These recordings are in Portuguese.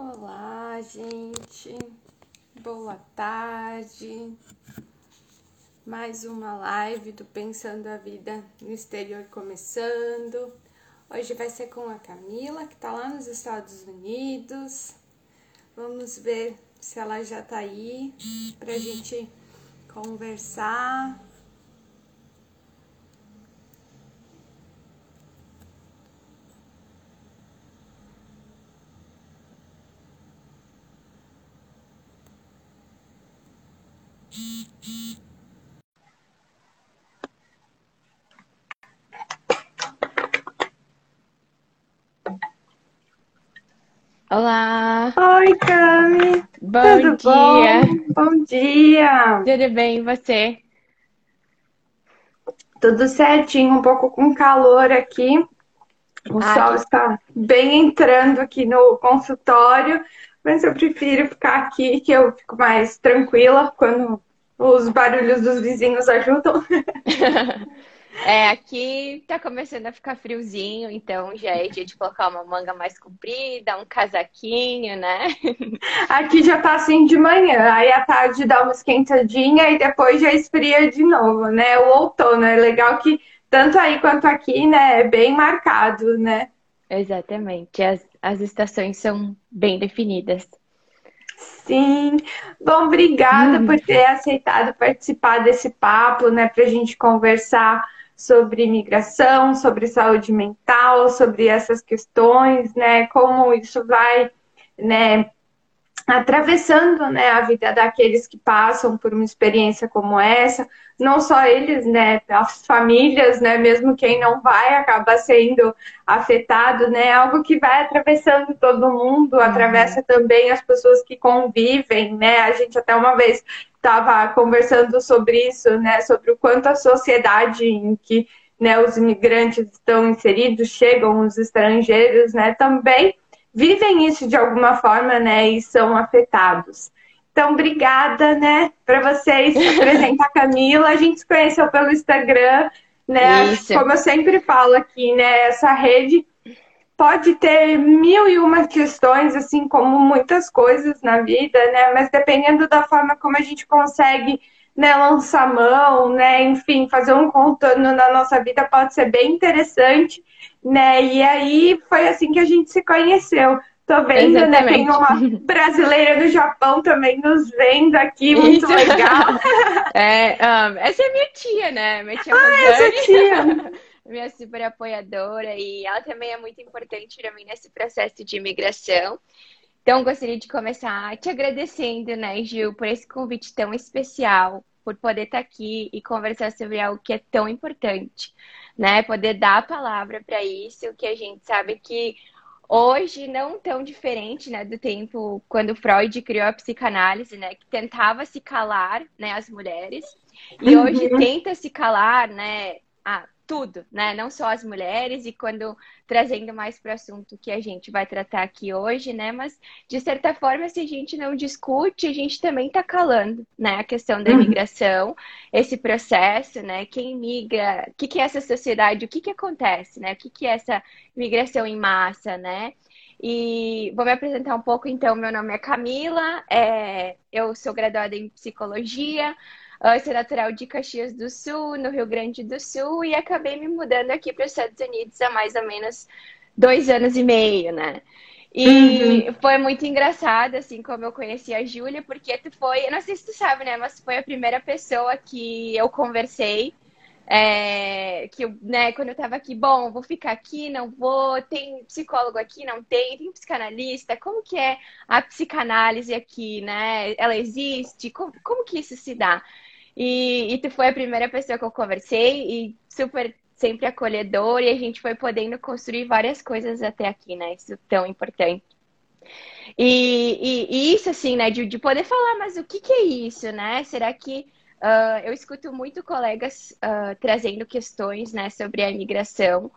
Olá, gente. Boa tarde. Mais uma live do Pensando a Vida no Exterior começando. Hoje vai ser com a Camila, que tá lá nos Estados Unidos. Vamos ver se ela já tá aí pra gente conversar. Olá! Oi, Cami! Bom Tudo dia! bom? Bom dia! Tudo bem, e você? Tudo certinho, um pouco com calor aqui. O Ah, sol que... está bem entrando aqui no consultório, mas eu prefiro ficar aqui, que eu fico mais tranquila quando os barulhos dos vizinhos ajudam. É, aqui tá começando a ficar friozinho, então já é dia de colocar uma manga mais comprida, um casaquinho, né? Aqui já tá assim de manhã, aí à tarde dá uma esquentadinha e depois já esfria de novo, né? O outono é legal que tanto aí quanto aqui, né, é bem marcado, né? Exatamente, as, as estações são bem definidas. Sim. Bom, obrigada por Hum, ter aceitado participar desse papo, né, para a gente conversar sobre imigração, sobre saúde mental, sobre essas questões, né, como isso vai, né, atravessando, né, a vida daqueles que passam por uma experiência como essa, não só eles, né, as famílias, né, mesmo quem não vai acaba sendo afetado, né, algo que vai atravessando todo mundo, uhum, atravessa também as pessoas que convivem, né, a gente até uma vez estava conversando sobre isso, né, sobre o quanto a sociedade em que, né, os imigrantes estão inseridos, chegam os estrangeiros, né, também vivem isso de alguma forma, né, e são afetados. Então, obrigada, né, para vocês apresentar a Camila. A gente se conheceu pelo Instagram, né? Isso, Como eu sempre falo aqui, né, essa rede pode ter mil e uma questões, assim como muitas coisas na vida, né? Mas dependendo da forma como a gente consegue, né, lançar mão, né, enfim, fazer um contorno na nossa vida pode ser bem interessante, né? E aí foi assim que a gente se conheceu. Tô vendo, né? Tem exatamente. uma brasileira do Japão também nos vendo aqui, muito Isso. legal. É, um, essa é minha tia, né? Minha tia Ah, essa tia. Minha super apoiadora, e ela também é muito importante para mim nesse processo de imigração. Então, gostaria de começar te agradecendo, né, Gil, por esse convite tão especial, por poder estar aqui e conversar sobre algo que é tão importante, né? Poder dar a palavra para isso, que a gente sabe que hoje não tão diferente, né, do tempo quando Freud criou a psicanálise, né, que tentava se calar, né, as mulheres, e hoje Uhum. tenta se calar, né, a tudo, né, não só as mulheres, e quando trazendo mais para o assunto que a gente vai tratar aqui hoje, né, mas de certa forma, se a gente não discute, a gente também está calando, né, a questão da Uhum. imigração, esse processo, né, quem migra, o que que é essa sociedade, o que que acontece, né, o que que é essa migração em massa, né? E vou me apresentar um pouco, então. Meu nome é Camila, é, eu sou graduada em psicologia, ah, sou natural de Caxias do Sul, no Rio Grande do Sul, e acabei me mudando aqui para os Estados Unidos há mais ou menos dois anos e meio, né? Uhum. E foi muito engraçado, assim, como eu conheci a Júlia, porque tu foi, eu não sei se tu sabe, né, mas foi a primeira pessoa que eu conversei é, que eu, né, quando eu tava aqui, bom, vou ficar aqui, não vou, tem psicólogo aqui, não tem, tem psicanalista, como que é a psicanálise aqui, né? Ela existe? Como, como que isso se dá? E, e tu foi a primeira pessoa que eu conversei e super sempre acolhedor e a gente foi podendo construir várias coisas até aqui, né? Isso é tão importante. E, e- e isso, assim, né, de, de poder falar, mas o que que é isso, né? Será que ah, eu escuto muito colegas ah, trazendo questões, né, sobre a imigração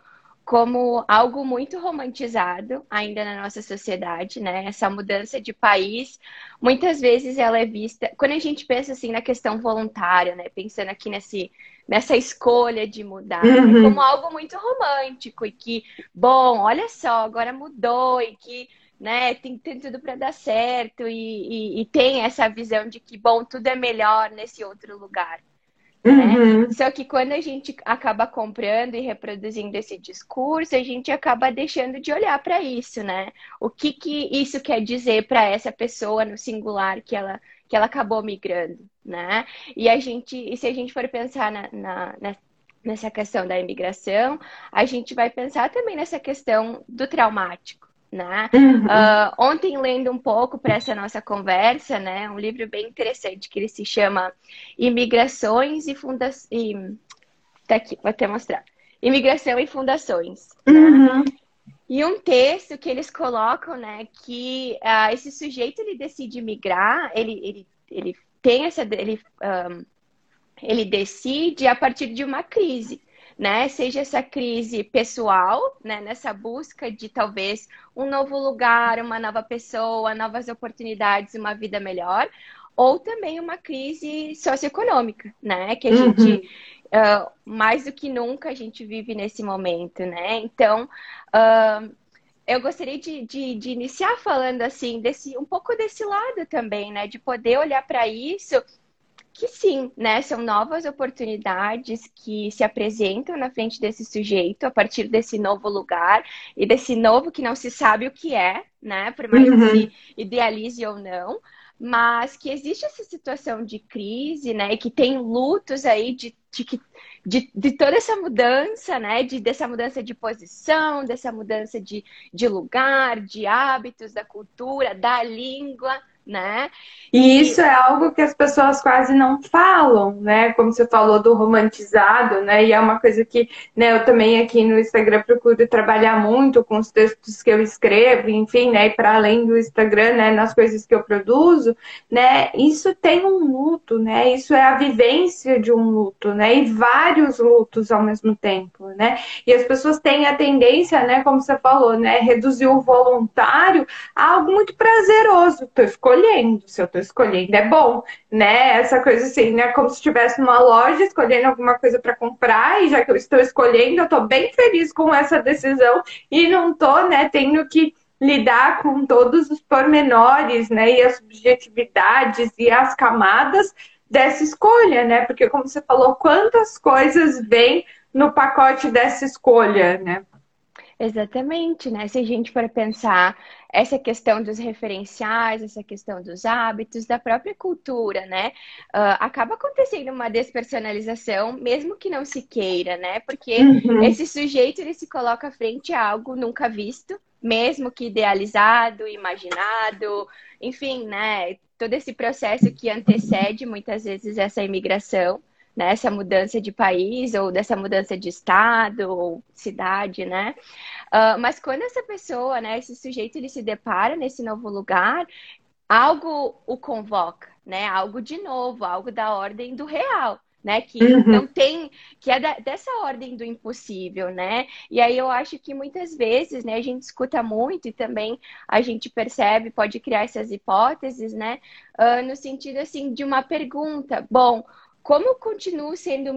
como algo muito romantizado ainda na nossa sociedade, né? Essa mudança de país, muitas vezes ela é vista, quando a gente pensa assim na questão voluntária, né? Pensando aqui nesse, nessa escolha de mudar, é como Uhum. algo muito romântico e que, bom, olha só, agora mudou e que né, tem, tem tudo para dar certo e, e, e, tem essa visão de que, bom, tudo é melhor nesse outro lugar. Né? Uhum. Só que quando a gente acaba comprando e reproduzindo esse discurso, a gente acaba deixando de olhar para isso, né? O que, que isso quer dizer para essa pessoa no singular que ela, que ela acabou migrando, né? E a gente, e se a gente for pensar na, na, na nessa questão da imigração, a gente vai pensar também nessa questão do traumático né? Uhum. Uh, ontem, lendo um pouco para essa nossa conversa, né? Um livro bem interessante que ele se chama Imigrações e Fundações. Tá aqui, vou até mostrar. Imigração e Fundações. Né? Uhum. Né? E um texto que eles colocam, né, que uh, esse sujeito ele decide migrar, ele, ele, ele tem essa. Ele, um, ele decide a partir de uma crise né? Seja essa crise pessoal, né? Nessa busca de talvez um novo lugar, uma nova pessoa, novas oportunidades, uma vida melhor, ou também uma crise socioeconômica, né? Que a uhum. gente uh, mais do que nunca a gente vive nesse momento, né? Então uh, eu gostaria de, de, de, iniciar falando assim desse um pouco desse lado também, né? De poder olhar para isso que sim, né? São novas oportunidades que se apresentam na frente desse sujeito a partir desse novo lugar e desse novo que não se sabe o que é, né? Por mais uhum. que se idealize ou não, mas que existe essa situação de crise, né? E que tem lutos aí de, de, de, de toda essa mudança, né? De, dessa mudança de posição, dessa mudança de, de lugar, de hábitos, da cultura, da língua né? E isso é algo que as pessoas quase não falam, né? Como você falou do romantizado, né? E é uma coisa que né, eu também aqui no Instagram procuro trabalhar muito com os textos que eu escrevo, enfim, né? E para além do Instagram, né? Nas coisas que eu produzo, né? Isso tem um luto, né? Isso é a vivência de um luto, né? E vários lutos ao mesmo tempo, né? E as pessoas têm a tendência, né? Como você falou, né? Reduzir o voluntário a algo muito prazeroso. Tô escolhendo. Se eu tô escolhendo, é bom, né? Essa coisa assim, né? Como se estivesse numa loja escolhendo alguma coisa para comprar, e já que eu estou escolhendo, eu tô bem feliz com essa decisão e não tô, né, tendo que lidar com todos os pormenores, né, e as subjetividades e as camadas dessa escolha, né? Porque como você falou, quantas coisas vêm no pacote dessa escolha, né? Exatamente, né? Se a gente for pensar essa questão dos referenciais, essa questão dos hábitos, da própria cultura, né? Uh, acaba acontecendo uma despersonalização, mesmo que não se queira, né? Porque uhum. esse sujeito ele se coloca frente a algo nunca visto, mesmo que idealizado, imaginado, enfim, né? Todo esse processo que antecede muitas vezes essa imigração né, essa mudança de país ou dessa mudança de estado ou cidade, né? Uh, mas quando essa pessoa, né, esse sujeito, ele se depara nesse novo lugar, algo o convoca, né? Algo de novo, algo da ordem do real. Né, que uhum. não tem, que é da, dessa ordem do impossível, né? E aí eu acho que muitas vezes, né, a gente escuta muito e também a gente percebe, pode criar essas hipóteses, né? Uh, no sentido assim de uma pergunta, bom, como continuo sendo,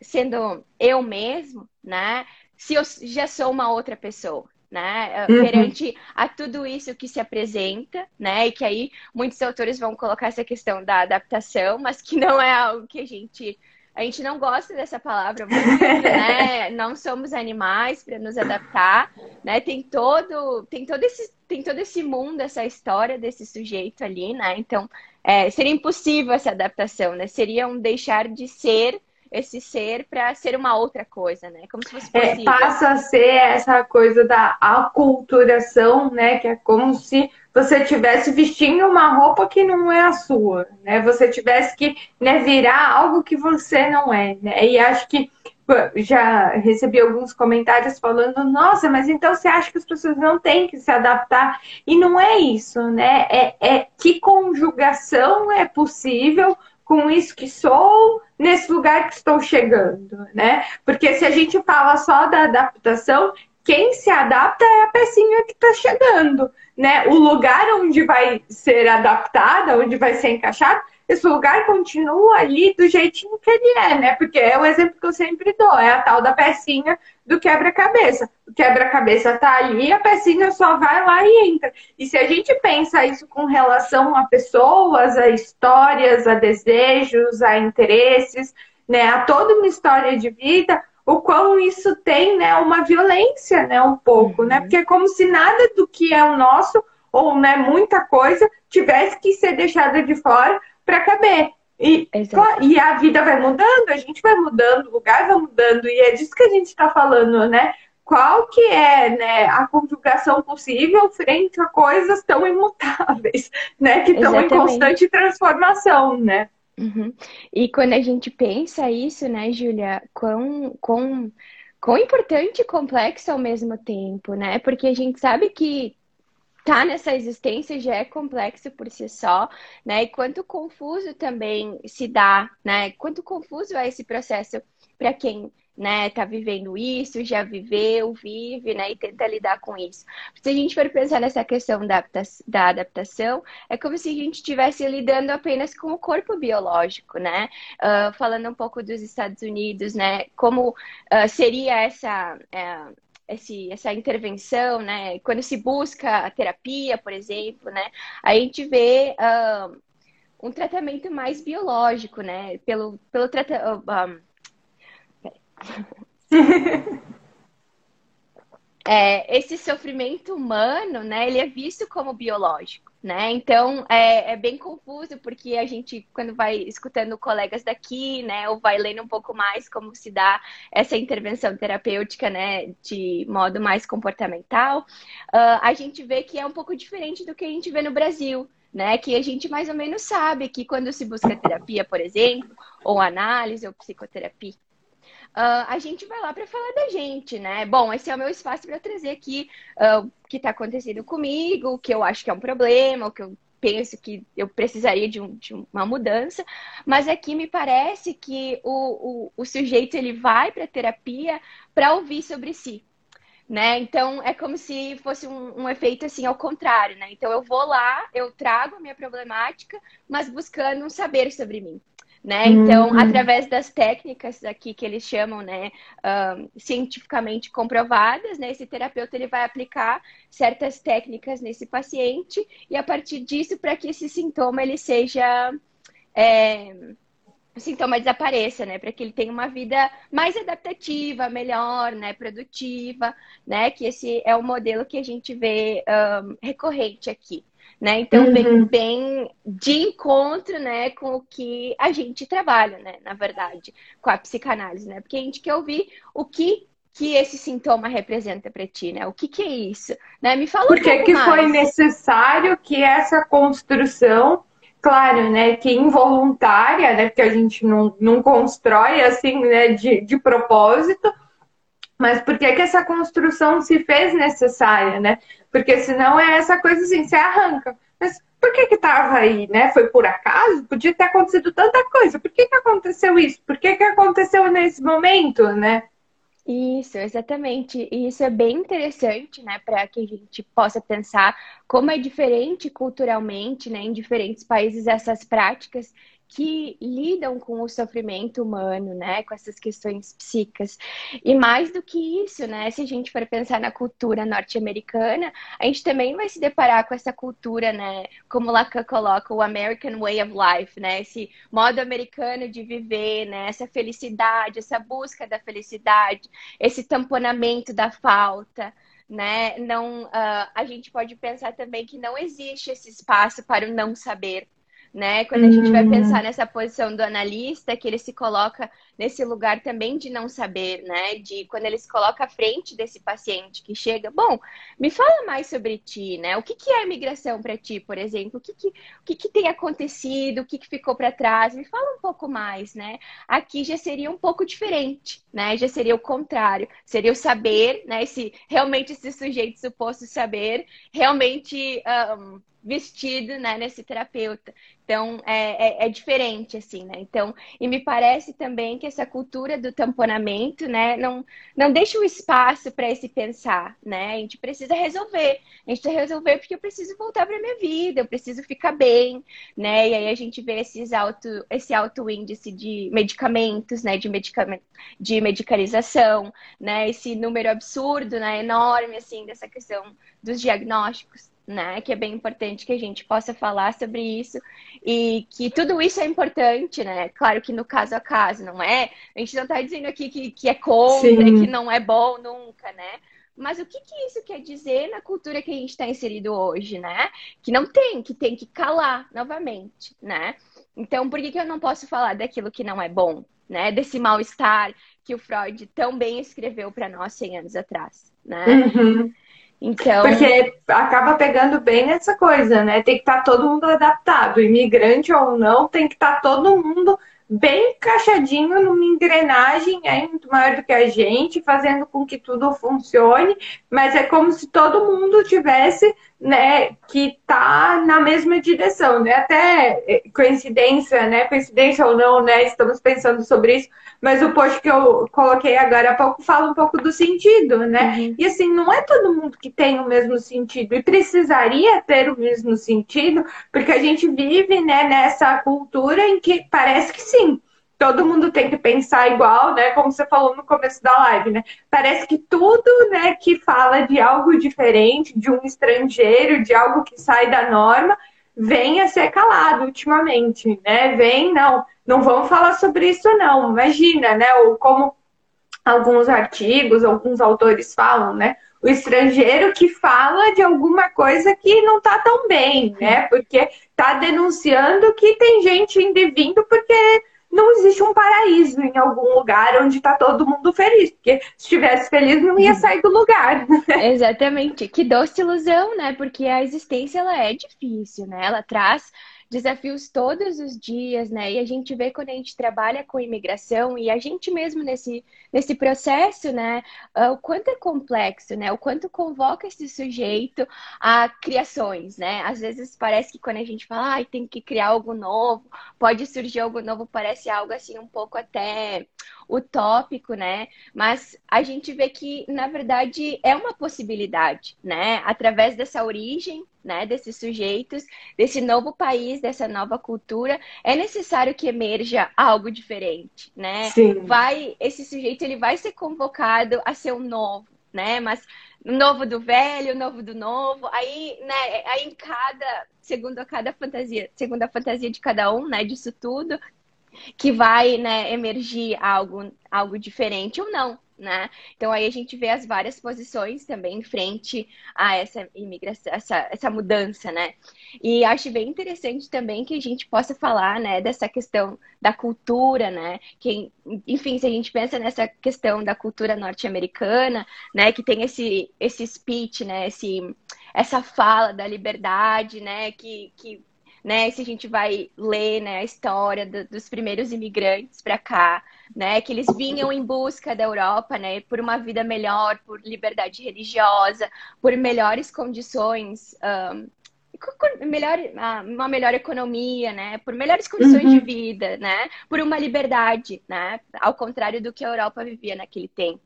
sendo eu mesmo, né? Se eu já sou uma outra pessoa, né? Uhum. Perante a tudo isso que se apresenta, né? E que aí muitos autores vão colocar essa questão da adaptação, mas que não é algo que a gente a gente não gosta dessa palavra muito, né? Não somos animais para nos adaptar, né? Tem todo, tem todo esse, tem todo esse mundo, essa história desse sujeito ali, né? Então, é, seria impossível essa adaptação, né? Seria um deixar de ser esse ser para ser uma outra coisa, né? Como se fosse é, possível. É, passa a ser essa coisa da aculturação, né? Que é como se você tivesse vestindo uma roupa que não é a sua, né? Você tivesse que né, virar algo que você não é, né? E acho que já recebi alguns comentários falando, nossa, mas então você acha que as pessoas não têm que se adaptar? E não é isso, né? É, é que conjugação é possível com isso que sou nesse lugar que estou chegando, né? Porque se a gente fala só da adaptação, quem se adapta é a pecinha que está chegando, né? O lugar onde vai ser adaptada, onde vai ser encaixado, esse lugar continua ali do jeitinho que ele é, né? Porque é o exemplo que eu sempre dou, é a tal da pecinha do quebra-cabeça. O quebra-cabeça tá ali, a pecinha só vai lá e entra. E se a gente pensa isso com relação a pessoas, a histórias, a desejos, a interesses, né, a toda uma história de vida, o quão isso tem, né, uma violência, né, um pouco, né? uhum. né? Porque é como se nada do que é o nosso ou, né, muita coisa tivesse que ser deixada de fora para caber. E, e a vida vai mudando, a gente vai mudando, o lugar vai mudando, e é disso que a gente está falando, né? Qual que é né, a conjugação possível frente a coisas tão imutáveis, né? Que estão em constante transformação, né? Uhum. E quando a gente pensa isso, né, Júlia, quão, quão, quão importante e complexo ao mesmo tempo, né? Porque a gente sabe que tá nessa existência já é complexo por si só, né? E quanto confuso também se dá, né? Quanto confuso é esse processo para quem né, tá vivendo isso, já viveu, vive, né, e tenta lidar com isso. Se a gente for pensar nessa questão da, da adaptação, é como se a gente estivesse lidando apenas com o corpo biológico, né? Uh, falando um pouco dos Estados Unidos, né, como uh, seria essa, uh, esse, essa intervenção, né? Quando se busca a terapia, por exemplo, né? A gente vê uh, um tratamento mais biológico, né? Pelo, pelo tratamento. Um, é, esse sofrimento humano, né? Ele é visto como biológico né? Então é, é, bem confuso porque a gente, quando vai escutando colegas daqui, né, ou vai lendo um pouco mais como se dá essa intervenção terapêutica, né, de modo mais comportamental, uh, a gente vê que é um pouco diferente do que a gente vê no Brasil. Né, que a gente mais ou menos sabe que quando se busca terapia, por exemplo, ou análise ou psicoterapia, Uh, a gente vai lá para falar da gente, né? Bom, esse é o meu espaço para trazer aqui uh, o que está acontecendo comigo, o que eu acho que é um problema, o que eu penso que eu precisaria de, um, de uma mudança, mas aqui me parece que o, o, o sujeito ele vai para terapia para ouvir sobre si. Né? Então é como se fosse um, um, efeito assim ao contrário, né? Então eu vou lá, eu trago a minha problemática, mas buscando um saber sobre mim né? Então, uhum. através das técnicas aqui que eles chamam, né, um, cientificamente comprovadas, né, esse terapeuta ele vai aplicar certas técnicas nesse paciente e a partir disso para que esse sintoma ele seja é, o sintoma desapareça, né? Para que ele tenha uma vida mais adaptativa, melhor, né? Produtiva, né? Que esse é o modelo que a gente vê um, recorrente aqui né? Então, uhum. bem, bem de encontro, né, com o que a gente trabalha, né, na verdade, com a psicanálise, né? Porque a gente quer ouvir o que que esse sintoma representa para ti, né? O que, que é isso? Né? Me fala Por um que mais. foi necessário que essa construção, claro, né, que involuntária, né, porque a gente não, não constrói assim, né, de, de propósito, mas por que, que essa construção se fez necessária, né? Porque senão é essa coisa assim, você arranca. Mas por que que tava aí, né? Foi por acaso? Podia ter acontecido tanta coisa. Por que que aconteceu isso? Por que que aconteceu nesse momento, né? Isso, exatamente. E isso é bem interessante, né, para que a gente possa pensar como é diferente culturalmente, né, em diferentes países essas práticas que lidam com o sofrimento humano, né, com essas questões psíquicas. E mais do que isso, né, se a gente for pensar na cultura norte-americana, a gente também vai se deparar com essa cultura, né, como Lacan coloca, o American Way of Life, né, esse modo americano de viver, né, essa felicidade, essa busca da felicidade, esse tamponamento da falta, né? Não, uh, a gente pode pensar também que não existe esse espaço para o não saber, né? Quando a gente vai pensar hum. nessa posição do analista, que ele se coloca nesse lugar também de não saber, né? De quando ele se coloca à frente desse paciente que chega, bom, me fala mais sobre ti, né? O que, que é imigração para ti, por exemplo? O que, que, o que, que tem acontecido? O que, que ficou para trás? Me fala um pouco mais, né? Aqui já seria um pouco diferente, né? Já seria o contrário, seria o saber, né? Esse realmente esse sujeito suposto saber realmente um, vestido, né, nesse terapeuta. Então, é, é, é, diferente, assim, né? Então, e me parece também que essa cultura do tamponamento, né, não, não deixa o espaço para esse pensar, né? A gente precisa resolver. A gente precisa resolver porque eu preciso voltar para minha vida, eu preciso ficar bem, né? E aí a gente vê esses alto, esse alto índice de medicamentos, né, de medicamento, de medicalização, né? Esse número absurdo, né, enorme, assim, dessa questão dos diagnósticos né? Que é bem importante que a gente possa falar sobre isso e que tudo isso é importante, né? Claro que no caso a caso, não é? A gente não está dizendo aqui que, que é contra, Sim. que não é bom nunca, né? Mas o que, que isso quer dizer na cultura que a gente está inserido hoje, né? Que não tem, que tem que calar novamente, né? Então, por que, que eu não posso falar daquilo que não é bom, né? Desse mal-estar que o Freud tão bem escreveu para nós 100 anos atrás, né? Uhum. Então. Porque acaba pegando bem nessa coisa, né? Tem que estar tá todo mundo adaptado, imigrante ou não, tem que estar tá todo mundo bem encaixadinho numa engrenagem é muito maior do que a gente, fazendo com que tudo funcione, mas é como se todo mundo tivesse, né, que tá na mesma direção, né? Até é, coincidência, né? Coincidência ou não, né? Estamos pensando sobre isso, mas o post que eu coloquei agora há pouco fala um pouco do sentido, né? Uhum. E assim, não é todo mundo que tem o mesmo sentido e precisaria ter o mesmo sentido, porque a gente vive, né, nessa cultura em que parece que sim, todo mundo tem que pensar igual, né? Como você falou no começo da live, né? Parece que tudo, né, que fala de algo diferente, de um estrangeiro, de algo que sai da norma, vem a ser calado ultimamente, né? Vem, não, não vamos falar sobre isso, não. Imagina, né? Ou como alguns artigos, alguns autores falam, né? O estrangeiro que fala de alguma coisa que não tá tão bem, né? Porque tá denunciando que tem gente indo e vindo porque não existe um paraíso em algum lugar onde está todo mundo feliz. Porque se estivesse feliz, não ia sair do lugar. Exatamente. Que doce ilusão, né? Porque a existência ela é difícil, né? Ela traz desafios todos os dias, né? E a gente vê quando a gente trabalha com imigração e a gente mesmo nesse, nesse processo, né? Ah, o quanto é complexo, né? O quanto convoca esse sujeito a criações, né? Às vezes parece que quando a gente fala, ah, tem que criar algo novo, pode surgir algo novo, parece algo assim um pouco até utópico, né? Mas a gente vê que, na verdade, é uma possibilidade, né? Através dessa origem, né? Desses sujeitos, desse novo país, dessa nova cultura, é necessário que emerja algo diferente, né? Sim. Vai, esse sujeito ele vai ser convocado a ser um novo, né? Mas novo do velho, novo do novo. Aí, né, aí em cada, segundo a cada fantasia, segundo a fantasia de cada um, né, disso tudo, que vai né, emergir algo, algo diferente ou não. Né? Então aí a gente vê as várias posições também frente a essa imigração, essa, essa mudança, né? E acho bem interessante também que a gente possa falar, né, dessa questão da cultura, né? Que, enfim, se a gente pensa nessa questão da cultura norte-americana, né, que tem esse esse speech, né, esse essa fala da liberdade, né, que, que né? Se a gente vai ler né, a história do, dos primeiros imigrantes para cá, né? Que eles vinham em busca da Europa, né? Por uma vida melhor, por liberdade religiosa, por melhores condições um, melhor, uma melhor economia, né? Por melhores condições uhum. de vida, né? Por uma liberdade, né? Ao contrário do que a Europa vivia naquele tempo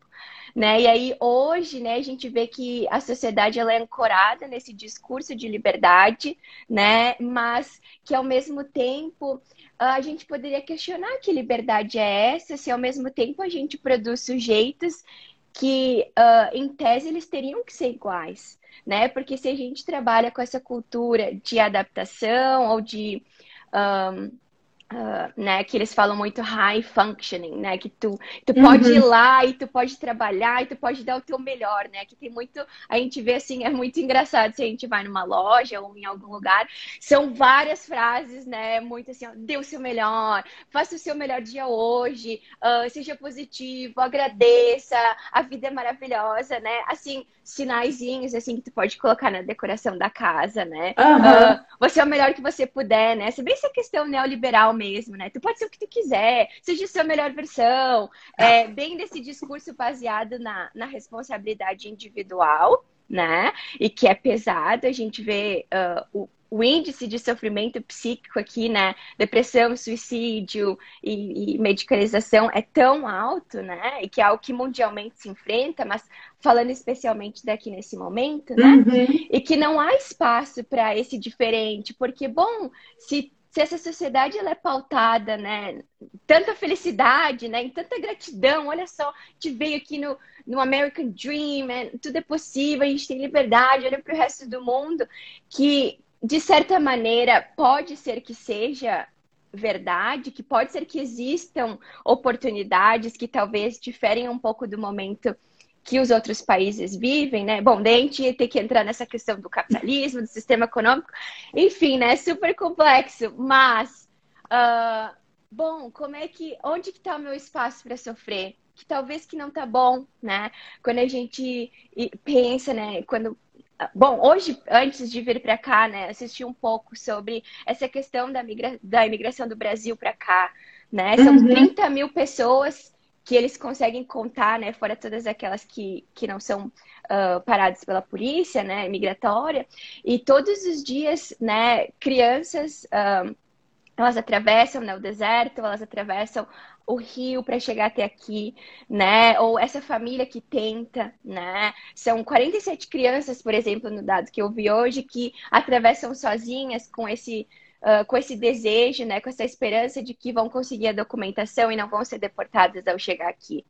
né? E aí hoje, né, a gente vê que a sociedade ela é ancorada nesse discurso de liberdade, né? Mas que ao mesmo tempo a gente poderia questionar que liberdade é essa, se ao mesmo tempo a gente produz sujeitos que, uh, em tese, eles teriam que ser iguais, né? Porque se a gente trabalha com essa cultura de adaptação ou de um, Uh, né, que eles falam muito high functioning, né, que tu, tu uhum. pode ir lá e tu pode trabalhar e tu pode dar o teu melhor, né, que tem muito, a gente vê assim, é muito engraçado se a gente vai numa loja ou em algum lugar, são várias frases, né, muito assim, ó, dê o seu melhor, faça o seu melhor dia hoje, uh, seja positivo, agradeça, a vida é maravilhosa, né, assim, sinaizinhos, assim, que tu pode colocar na decoração da casa, né, uhum. uh, você é o melhor que você puder, né, se bem essa questão neoliberal mesmo, né? Tu pode ser o que tu quiser, seja a sua melhor versão, é, bem desse discurso baseado na, na responsabilidade individual, né? E que é pesado, a gente vê uh, o, o índice de sofrimento psíquico aqui, né? Depressão, suicídio e, e, medicalização é tão alto, né? E que é algo que mundialmente se enfrenta, mas falando especialmente daqui nesse momento, né? Uhum. E que não há espaço para esse diferente, porque, bom, se se essa sociedade ela é pautada, né, tanta felicidade, né, em tanta gratidão, olha só, gente veio aqui no, no American Dream, é, tudo é possível, a gente tem liberdade, olha para o resto do mundo, que de certa maneira pode ser que seja verdade, que pode ser que existam oportunidades que talvez diferem um pouco do momento que os outros países vivem, né? Bom, daí a gente ia ter que entrar nessa questão do capitalismo, do sistema econômico, enfim, né? Super complexo, mas, uh, bom, como é que, onde que está o meu espaço para sofrer? Que talvez que não tá bom, né? Quando a gente pensa, né? Quando Bom, hoje, antes de vir para cá, né, assisti um pouco sobre essa questão da, migra... da imigração do Brasil para cá, né? São uhum. 30 mil pessoas que eles conseguem contar, né, fora todas aquelas que, que não são uh, paradas pela polícia, né, migratória, e todos os dias, né, crianças, uh, elas atravessam né, o deserto, elas atravessam o rio para chegar até aqui, né? Ou essa família que tenta, né? São 47 crianças, por exemplo, no dado que eu vi hoje, que atravessam sozinhas com esse uh, com esse desejo, né, com essa esperança de que vão conseguir a documentação e não vão ser deportadas ao chegar aqui.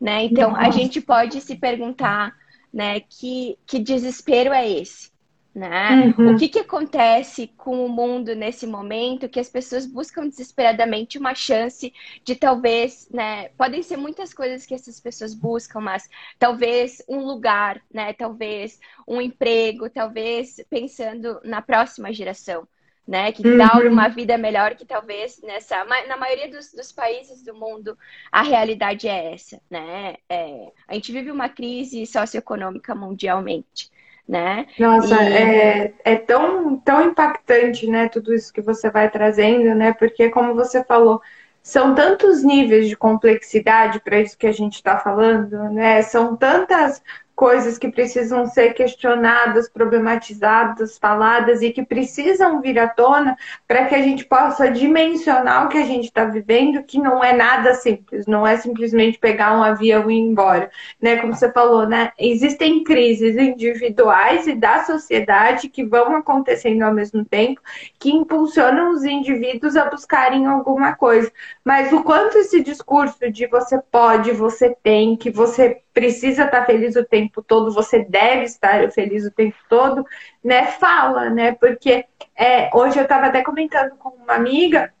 Né? Então, Nossa. a gente pode se perguntar né, que, que desespero é esse? Né? Uhum. O que, que acontece com o mundo nesse momento que as pessoas buscam desesperadamente uma chance de talvez, né? Podem ser muitas coisas que essas pessoas buscam, mas talvez um lugar, né? Talvez um emprego, talvez pensando na próxima geração né? Que uhum. dá uma vida melhor que talvez nessa. Na maioria dos, dos países do mundo, a realidade é essa, né? É, a gente vive uma crise socioeconômica mundialmente. Né? Nossa, e... é, é tão, tão impactante, né? Tudo isso que você vai trazendo, né? Porque, como você falou, são tantos níveis de complexidade para isso que a gente está falando, né? São tantas coisas que precisam ser questionadas, problematizadas, faladas e que precisam vir à tona para que a gente possa dimensionar o que a gente está vivendo, que não é nada simples, não é simplesmente pegar um avião e ir embora, né? Como você falou, né? Existem crises individuais e da sociedade que vão acontecendo ao mesmo tempo, que impulsionam os indivíduos a buscarem alguma coisa. Mas o quanto esse discurso de você pode, você tem, que você precisa estar feliz o tempo todo, você deve estar feliz o tempo todo, né? Fala, né? Porque é, hoje eu estava até comentando com uma amiga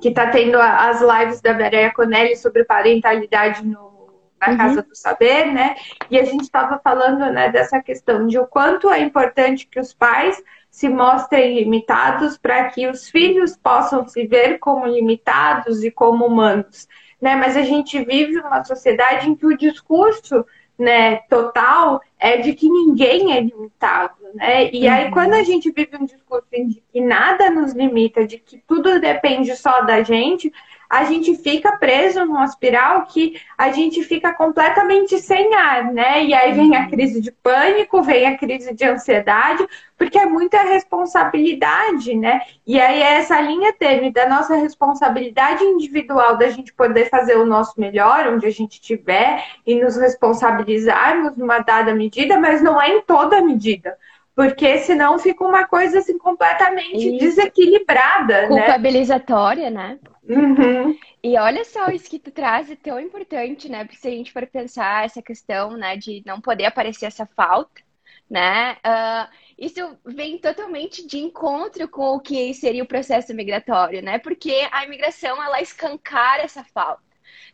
que está tendo as lives da Bereia Conelli sobre parentalidade no, na uhum. Casa do Saber, né? E a gente estava falando né, dessa questão de o quanto é importante que os pais se mostrem limitados para que os filhos possam se ver como limitados e como humanos né? Mas a gente vive uma sociedade em que o discurso né, total é de que ninguém é limitado, né? E aí, uhum. quando a gente vive um discurso de que nada nos limita, de que tudo depende só da gente, a gente fica preso numa espiral que a gente fica completamente sem ar, né? E aí vem a uhum. crise de pânico, vem a crise de ansiedade, porque é muita responsabilidade, né? E aí é essa linha tênue da nossa responsabilidade individual, da gente poder fazer o nosso melhor, onde a gente estiver, e nos responsabilizarmos numa dada medida, mas não é em toda medida porque senão fica uma coisa assim completamente isso. desequilibrada, né? Culpabilizatória, né? né? Uhum. E olha só, isso que tu traz é tão importante, né? Porque se a gente for pensar essa questão, né, de não poder aparecer essa falta, né? Uh, isso vem totalmente de encontro com o que seria o processo migratório, né? Porque a imigração, ela escancara essa falta.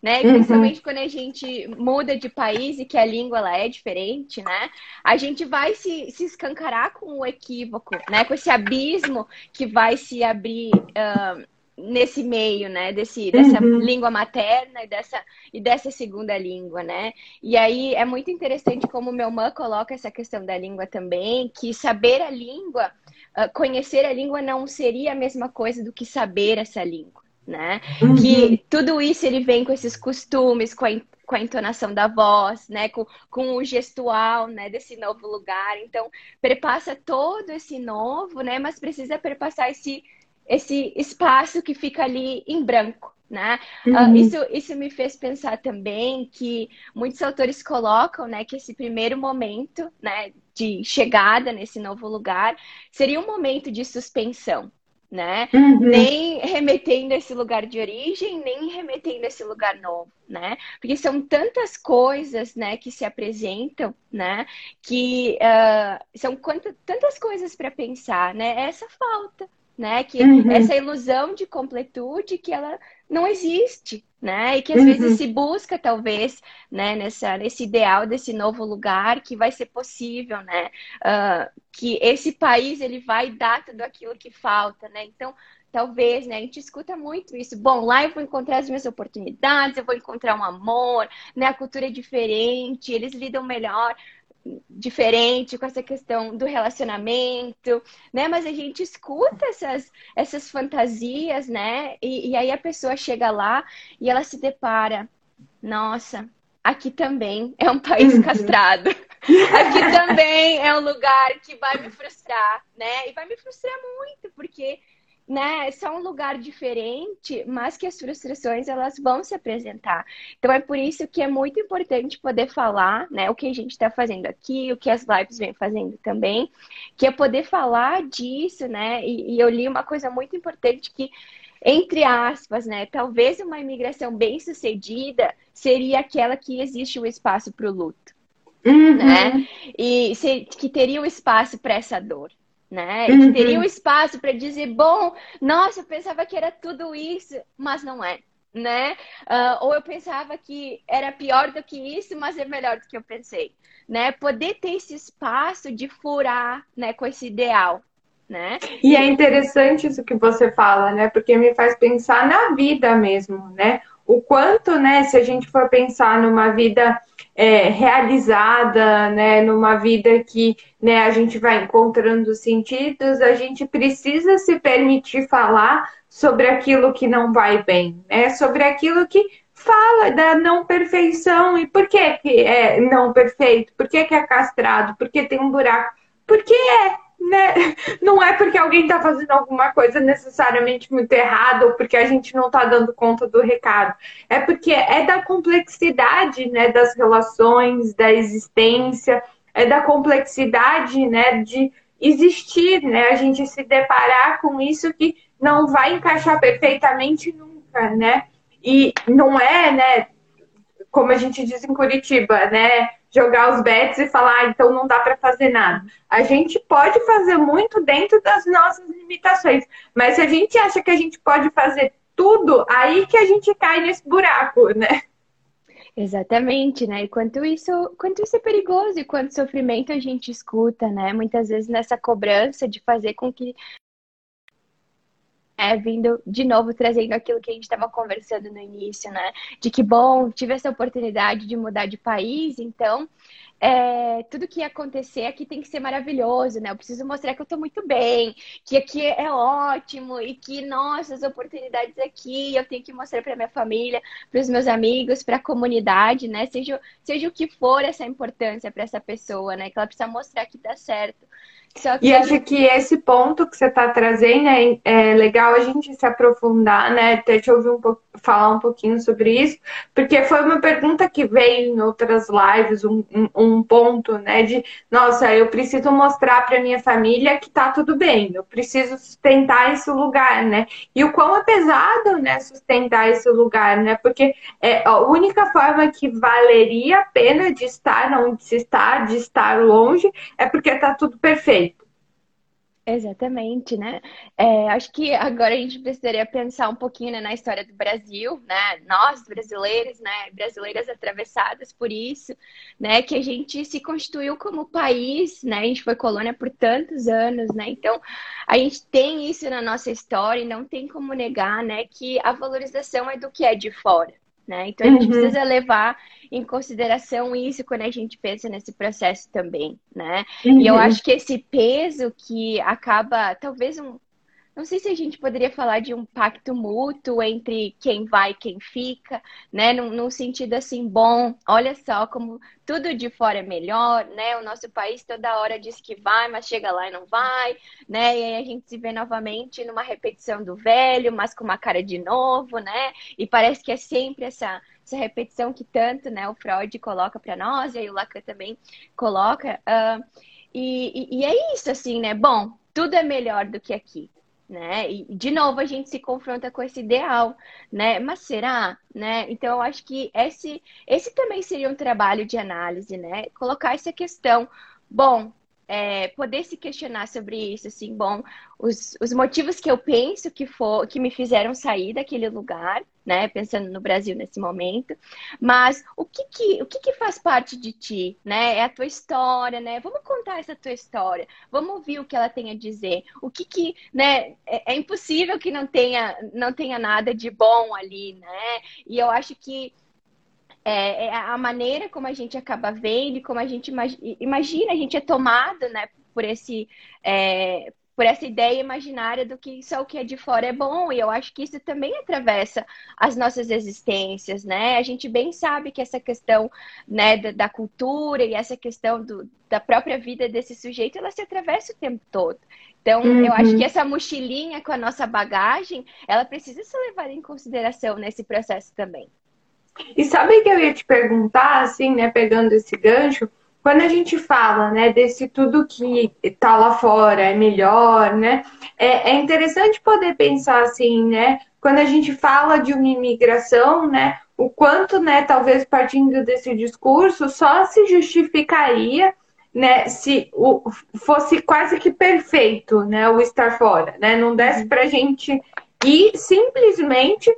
Né? Uhum. Principalmente quando a gente muda de país e que a língua ela é diferente, né? A gente vai se, se escancarar com o equívoco, né? Com esse abismo que vai se abrir uh, nesse meio, né, desse, dessa uhum. língua materna e dessa, e dessa segunda língua, né? E aí é muito interessante como meu mãe coloca essa questão da língua também, que saber a língua, uh, conhecer a língua não seria a mesma coisa do que saber essa língua, né? Uhum. Que tudo isso ele vem com esses costumes, com a, com a entonação da voz, né, com, com o gestual, né, desse novo lugar. Então, perpassa todo esse novo, né, mas precisa perpassar esse, esse espaço que fica ali em branco, né? Ah, uhum. Uh, isso, isso me fez pensar também que muitos autores colocam, né, que esse primeiro momento, né, de chegada nesse novo lugar seria um momento de suspensão, né? Uhum. Nem remetendo a esse lugar de origem, nem remetendo a esse lugar novo, né? Porque são tantas coisas, né, que se apresentam, né, que uh, são quantas, tantas coisas para pensar, né? Essa falta, né? Que uhum. essa ilusão de completude que ela não existe, né? E que às uhum. vezes se busca, talvez, né, nessa, nesse ideal desse novo lugar que vai ser possível, né? Uh, que esse país ele vai dar tudo aquilo que falta, né? Então, talvez, né? A gente escuta muito isso. Bom, lá eu vou encontrar as minhas oportunidades, eu vou encontrar um amor, né? A cultura é diferente, eles lidam melhor diferente com essa questão do relacionamento, né? Mas a gente escuta essas, essas fantasias, né? E, e aí a pessoa chega lá e ela se depara, nossa, aqui também é um país uhum. castrado. Aqui também é um lugar que vai me frustrar, né? E vai me frustrar muito, porque né, é só um lugar diferente, mas que as frustrações elas vão se apresentar. Então é por isso que é muito importante poder falar, né, o que a gente está fazendo aqui, o que as lives vêm fazendo também, que é poder falar disso, né? E, e eu li uma coisa muito importante que entre aspas, né? Talvez uma imigração bem sucedida seria aquela que existe um espaço para o luto, uhum. né? E se, que teria um espaço para essa dor né? E que teria um espaço para dizer, bom, nossa, eu pensava que era tudo isso, mas não é, né? Uh, ou eu pensava que era pior do que isso, mas é melhor do que eu pensei, né? Poder ter esse espaço de furar, né, com esse ideal. Né? E é interessante isso que você fala, né? Porque me faz pensar na vida mesmo, né? O quanto, né, se a gente for pensar numa vida é, realizada, né, numa vida que né, a gente vai encontrando sentidos, a gente precisa se permitir falar sobre aquilo que não vai bem, né, sobre aquilo que fala da não perfeição. E por que, que é não perfeito, por que, que é castrado, por que tem um buraco, porque é, né? Não é porque alguém está fazendo alguma coisa necessariamente muito errada ou porque a gente não está dando conta do recado. É porque é da complexidade né, das relações, da existência, é da complexidade né, de existir, né? A gente se deparar com isso que não vai encaixar perfeitamente nunca, né? E não é, né? Como a gente diz em Curitiba, né? jogar os bets e falar, ah, então não dá para fazer nada. A gente pode fazer muito dentro das nossas limitações, mas se a gente acha que a gente pode fazer tudo, aí que a gente cai nesse buraco, né? Exatamente, né? E quanto isso, quanto isso é perigoso e quanto sofrimento a gente escuta, né? Muitas vezes nessa cobrança de fazer com que é, vindo de novo trazendo aquilo que a gente estava conversando no início, né? De que, bom, tive essa oportunidade de mudar de país, então é, tudo que acontecer aqui tem que ser maravilhoso, né? Eu preciso mostrar que eu estou muito bem, que aqui é ótimo e que, nossa, as oportunidades aqui, eu tenho que mostrar para minha família, para os meus amigos, para a comunidade, né? Seja, seja o que for essa importância para essa pessoa, né? Que ela precisa mostrar que dá certo. E acho que esse ponto que você está trazendo é, é, legal a gente se aprofundar, né? Até te ouvir um pouco, falar um pouquinho sobre isso, porque foi uma pergunta que veio em outras lives, um, um, ponto, né? De nossa, eu preciso mostrar para minha família que tá tudo bem, eu preciso sustentar esse lugar, né? E o quão é pesado, né? Sustentar esse lugar, né? Porque é a única forma que valeria a pena de estar onde se está, de estar longe, é porque tá tudo perfeito. Exatamente, né? É, acho que agora a gente precisaria pensar um pouquinho né, na história do Brasil, né? Nós, brasileiros, né? Brasileiras atravessadas por isso, né? Que a gente se constituiu como país, né? A gente foi colônia por tantos anos, né? Então, a gente tem isso na nossa história e não tem como negar, né? Que a valorização é do que é de fora, né? Então, a gente uhum. precisa levar em consideração isso quando a gente pensa nesse processo também, né? Uhum. E eu uhum. acho que esse peso que acaba, talvez um, não sei se a gente poderia falar de um pacto mútuo entre quem vai e quem fica, né? Num, num sentido assim, bom, olha só como tudo de fora é melhor, né? O nosso país toda hora diz que vai, mas chega lá e não vai, né? E aí a gente se vê novamente numa repetição do velho, mas com uma cara de novo, né? E parece que é sempre essa essa repetição que tanto né, o Freud coloca para nós, e aí o Lacan também coloca. Uh, e, e, e, é isso, assim, né? Bom, tudo é melhor do que aqui. Né? E de novo a gente se confronta com esse ideal, né? Mas será, né? Então eu acho que esse esse também seria um trabalho de análise, né? Colocar essa questão, bom, é, poder se questionar sobre isso, assim, bom, os, os motivos que eu penso que for, que me fizeram sair daquele lugar, né, pensando no Brasil nesse momento, mas o que que, o que que faz parte de ti, né, é a tua história, né, vamos contar essa tua história, vamos ouvir o que ela tem a dizer, o que que, né, é, é impossível que não tenha, não tenha nada de bom ali, né, e eu acho que é, é, a maneira como a gente acaba vendo, como a gente imagina, a gente é tomado, né, por esse é, por essa ideia imaginária do que só o que é de fora é bom, e eu acho que isso também atravessa as nossas existências, né? A gente bem sabe que essa questão né, da, da cultura e essa questão do, da própria vida desse sujeito, ela se atravessa o tempo todo. Então, uhum. eu acho que essa mochilinha com a nossa bagagem, ela precisa ser levada em consideração nesse processo também. E sabe que eu ia te perguntar, assim, né, pegando esse gancho, quando a gente fala, né, desse tudo que tá lá fora é melhor, né, é, é interessante poder pensar assim, né, quando a gente fala de uma imigração, né, o quanto, né, talvez partindo desse discurso, só se justificaria, né, se o, fosse quase que perfeito, né, o estar fora, né, não desse pra gente ir simplesmente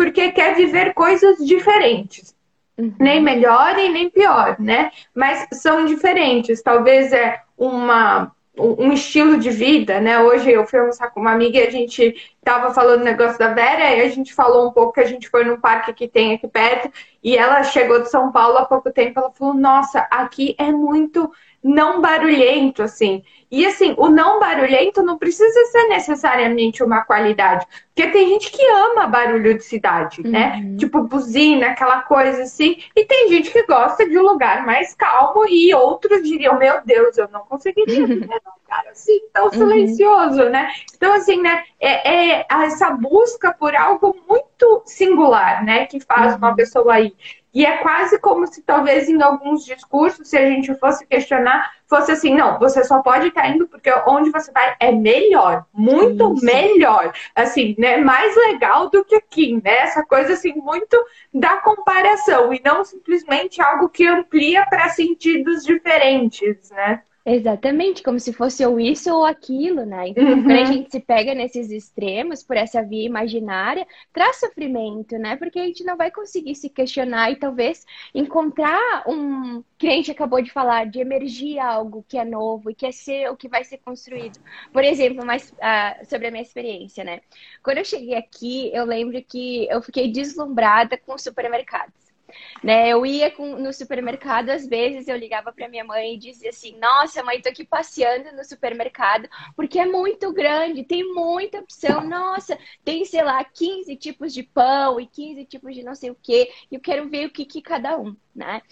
porque quer viver coisas diferentes. Uhum. Nem melhor e nem pior, né? Mas são diferentes. Talvez é uma um estilo de vida, né? Hoje eu fui almoçar com uma amiga e a gente tava falando o negócio da Vera e a gente falou um pouco que a gente foi num parque que tem aqui perto e ela chegou de São Paulo há pouco tempo. Ela falou: Nossa, aqui é muito não barulhento, assim. E assim, o não barulhento não precisa ser necessariamente uma qualidade. Porque tem gente que ama barulho de cidade, né? uhum. né? Tipo buzina, aquela coisa assim. E tem gente que gosta de um lugar mais calmo e outros diriam, meu Deus, eu não conseguiria viver num lugar assim tão uhum. silencioso, né? Então, assim, né? É, é, essa busca por algo muito singular, né? Que faz uhum. uma pessoa ir. E é quase como se talvez em alguns discursos, se a gente fosse questionar, fosse assim, não, você só pode estar indo porque onde você vai é melhor, muito Isso. melhor, assim, né, mais legal do que aqui, né? Essa coisa assim muito da comparação e não simplesmente algo que amplia para sentidos diferentes, né? Exatamente, como se fosse ou isso ou aquilo, né? Então, uhum. quando a gente se pega nesses extremos, por essa via imaginária, traz sofrimento, né? Porque a gente não vai conseguir se questionar e talvez encontrar um. Que a gente acabou de falar, de emergir algo que é novo e que é ser o que vai ser construído. Por exemplo, mais uh, sobre a minha experiência, né? Quando eu cheguei aqui, eu lembro que eu fiquei deslumbrada com supermercados. Né? Eu ia com, no supermercado, às vezes eu ligava para minha mãe e dizia assim: Nossa, mãe, tô aqui passeando no supermercado porque é muito grande, tem muita opção. Nossa, tem, sei lá, 15 tipos de pão e 15 tipos de não sei o que, e eu quero ver o que, que cada um, né?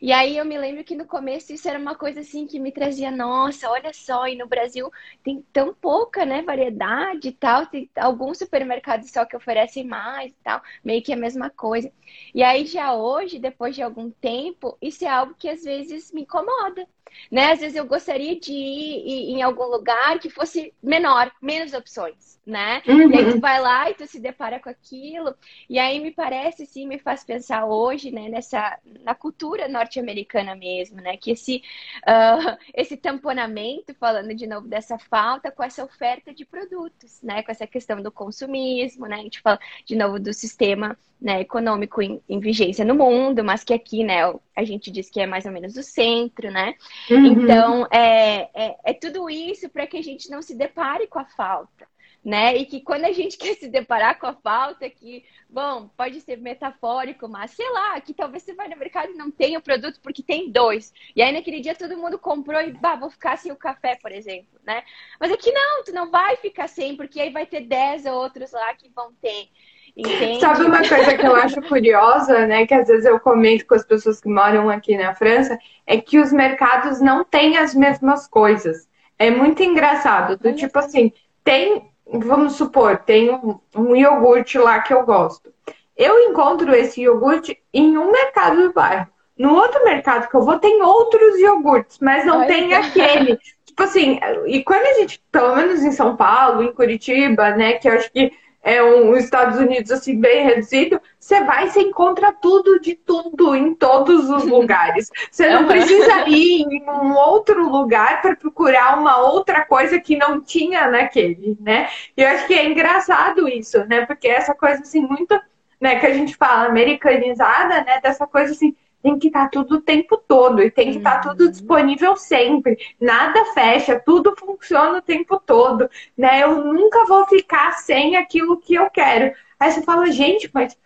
E aí eu me lembro que no começo isso era uma coisa assim que me trazia, nossa, olha só, e no Brasil tem tão pouca, né, variedade e tal, tem alguns supermercados só que oferecem mais e tal, meio que a mesma coisa. E aí já hoje, depois de algum tempo, isso é algo que às vezes me incomoda. Né? Às vezes eu gostaria de ir em algum lugar que fosse menor, menos opções, né? Uhum. E aí tu vai lá e tu se depara com aquilo. E aí me parece, sim, me faz pensar hoje, né, nessa na cultura norte-americana mesmo, né? Que esse, uh, esse tamponamento, falando de novo dessa falta, com essa oferta de produtos, né? Com essa questão do consumismo, né? A gente fala de novo do sistema né, econômico em, em, vigência no mundo, mas que aqui, né, a gente diz que é mais ou menos o centro, né? Uhum. Então, é, é, é, tudo isso para que a gente não se depare com a falta. né? E que quando a gente quer se deparar com a falta, que, bom, pode ser metafórico, mas sei lá, que talvez você vai no mercado e não tenha o produto porque tem dois. E aí naquele dia todo mundo comprou e, bah, vou ficar sem o café, por exemplo, né? Mas aqui não, tu não vai ficar sem, porque aí vai ter dez outros lá que vão ter. Entende? Sabe uma coisa que eu acho curiosa, né? Que às vezes eu comento com as pessoas que moram aqui na França, é que os mercados não têm as mesmas coisas. É muito engraçado. Do tipo assim, tem, vamos supor, tem um, um iogurte lá que eu gosto. Eu encontro esse iogurte em um mercado do bairro. No outro mercado que eu vou, tem outros iogurtes, mas não Ai, tem aquele. tipo assim, e quando a gente, pelo menos em São Paulo, em Curitiba, né, que eu acho que é um Estados Unidos assim bem reduzido, você vai, você encontra tudo de tudo em todos os lugares. Você não precisa ir em um outro lugar para procurar uma outra coisa que não tinha naquele, né? E eu acho que é engraçado isso, né? Porque essa coisa assim muito, né, que a gente fala americanizada, né, dessa coisa assim, tem que estar tá tudo o tempo todo e tem que estar tá tudo uhum. disponível sempre. Nada fecha, tudo funciona o tempo todo, né? Eu nunca vou ficar sem aquilo que eu quero. Aí você fala, gente, mas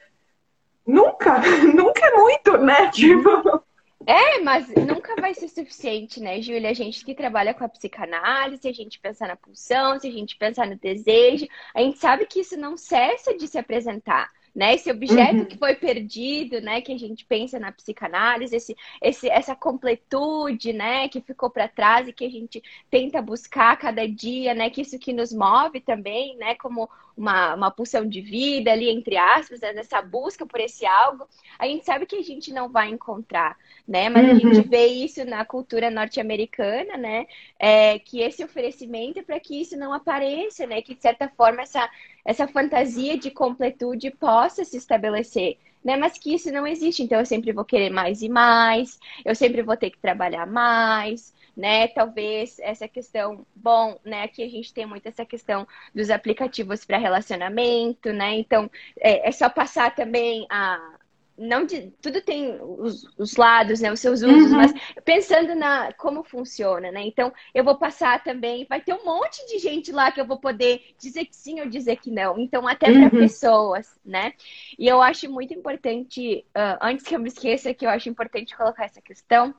nunca, nunca é muito, né? Uhum. Tipo. É, mas nunca vai ser suficiente, né, Júlia? A gente que trabalha com a psicanálise, se a gente pensar na pulsão, se a gente pensar no desejo, a gente sabe que isso não cessa de se apresentar né? Esse objeto uhum. que foi perdido, né? Que a gente pensa na psicanálise, esse, esse, essa completude, né? Que ficou para trás e que a gente tenta buscar cada dia, né? Que isso que nos move também, né? Como uma, uma pulsão de vida ali, entre aspas, né? nessa busca por esse algo, a gente sabe que a gente não vai encontrar, né? Mas uhum. a gente uhum. vê isso na cultura norte-americana, né? É, que esse oferecimento é para que isso não apareça, né? Que de certa forma essa, essa fantasia de completude possa se estabelecer. Né? Mas que isso não existe, então eu sempre vou querer mais e mais, eu sempre vou ter que trabalhar mais, né? Talvez essa questão, bom, né? Aqui a gente tem muito essa questão dos aplicativos para relacionamento, né? Então é, é só passar também a não de, tudo tem os, os, lados, né, os seus usos, uhum. mas pensando na como funciona, né? Então eu vou passar também, vai ter um monte de gente lá que eu vou poder dizer que sim ou dizer que não. Então até para uhum. pessoas, né? E eu acho muito importante, uh, antes que eu me esqueça, que eu acho importante colocar essa questão,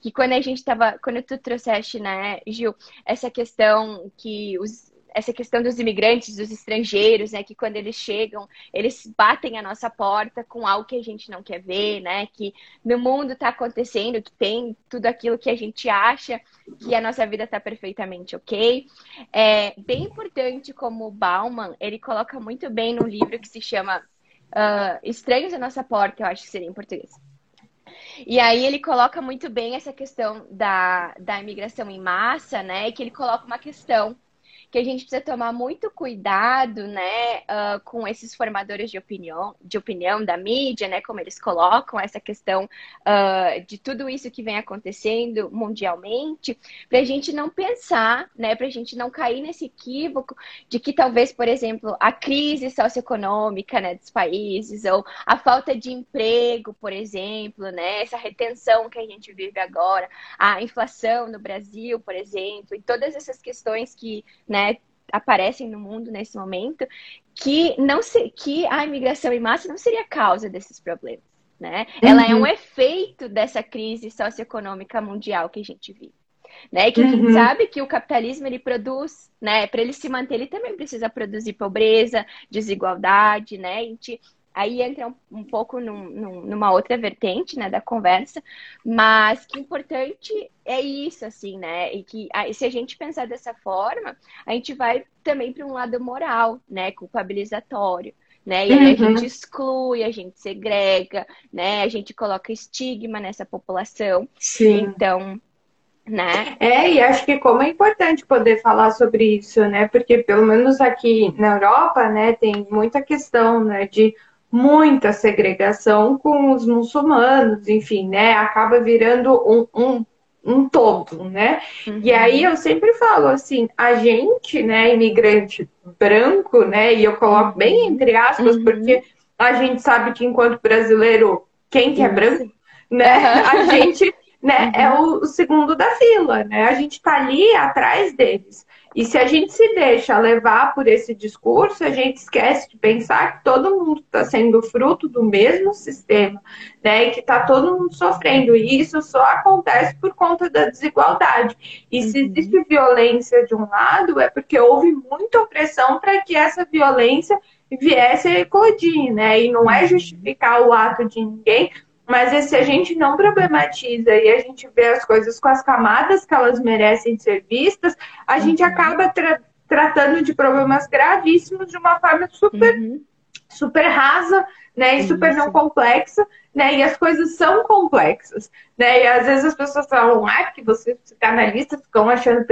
que quando a gente estava, quando tu trouxeste, né, Gil, essa questão que os essa questão dos imigrantes, dos estrangeiros, né? Que quando eles chegam, eles batem a nossa porta com algo que a gente não quer ver, né? Que no mundo está acontecendo, que tem tudo aquilo que a gente acha que a nossa vida está perfeitamente ok. É bem importante como o Bauman, ele coloca muito bem no livro que se chama uh, Estranhos à Nossa Porta, eu acho que seria em português. E aí ele coloca muito bem essa questão da, da imigração em massa, né? E que ele coloca uma questão que a gente precisa tomar muito cuidado, né, uh, com esses formadores de opinião, de opinião da mídia, né, como eles colocam essa questão uh, de tudo isso que vem acontecendo mundialmente, para a gente não pensar, né, para a gente não cair nesse equívoco de que talvez, por exemplo, a crise socioeconômica, né, dos países ou a falta de emprego, por exemplo, né, essa retenção que a gente vive agora, a inflação no Brasil, por exemplo, e todas essas questões que, né, aparecem no mundo nesse momento, que não se, que a imigração em massa não seria causa desses problemas, né? Uhum. Ela é um efeito dessa crise socioeconômica mundial que a gente vive. Né? E que uhum. uhum. sabe que o capitalismo ele produz, né? Para ele se manter, ele também precisa produzir pobreza, desigualdade, né? A gente aí entra um, um pouco num, num, numa outra vertente, né, da conversa, mas que importante é isso, assim, né, e que se a gente pensar dessa forma, a gente vai também para um lado moral, né, culpabilizatório, né? E aí uhum. a gente exclui, a gente segrega, né? A gente coloca estigma nessa população. Sim. Então, né? É, e acho que como é importante poder falar sobre isso, né? Porque pelo menos aqui na Europa, né, tem muita questão, né, de muita segregação com os muçulmanos, enfim, né? Acaba virando um, um, um todo, né? Uhum. E aí eu sempre falo assim, a gente, né, imigrante branco, né? E eu coloco bem uhum. entre aspas, uhum. porque a gente sabe que enquanto brasileiro, quem que é branco, né? Uhum. A gente né, é o, o segundo da fila, né? A gente tá ali atrás deles. E se a gente se deixa levar por esse discurso, a gente esquece de pensar que todo mundo está sendo fruto do mesmo sistema, né? E que está todo mundo sofrendo. E isso só acontece por conta da desigualdade. E se uhum. existe violência de um lado, é porque houve muita opressão para que essa violência viesse a eclodir, né? E não é uhum. justificar o ato de ninguém, mas se a gente não problematiza e a gente vê as coisas com as camadas que elas merecem ser vistas, a uhum. gente acaba tra tratando de problemas gravíssimos de uma forma super, uhum. super rasa, né? E super não complexa, né? E as coisas são complexas, né? E às vezes as pessoas falam, ah, que vocês psicanalistas ficam achando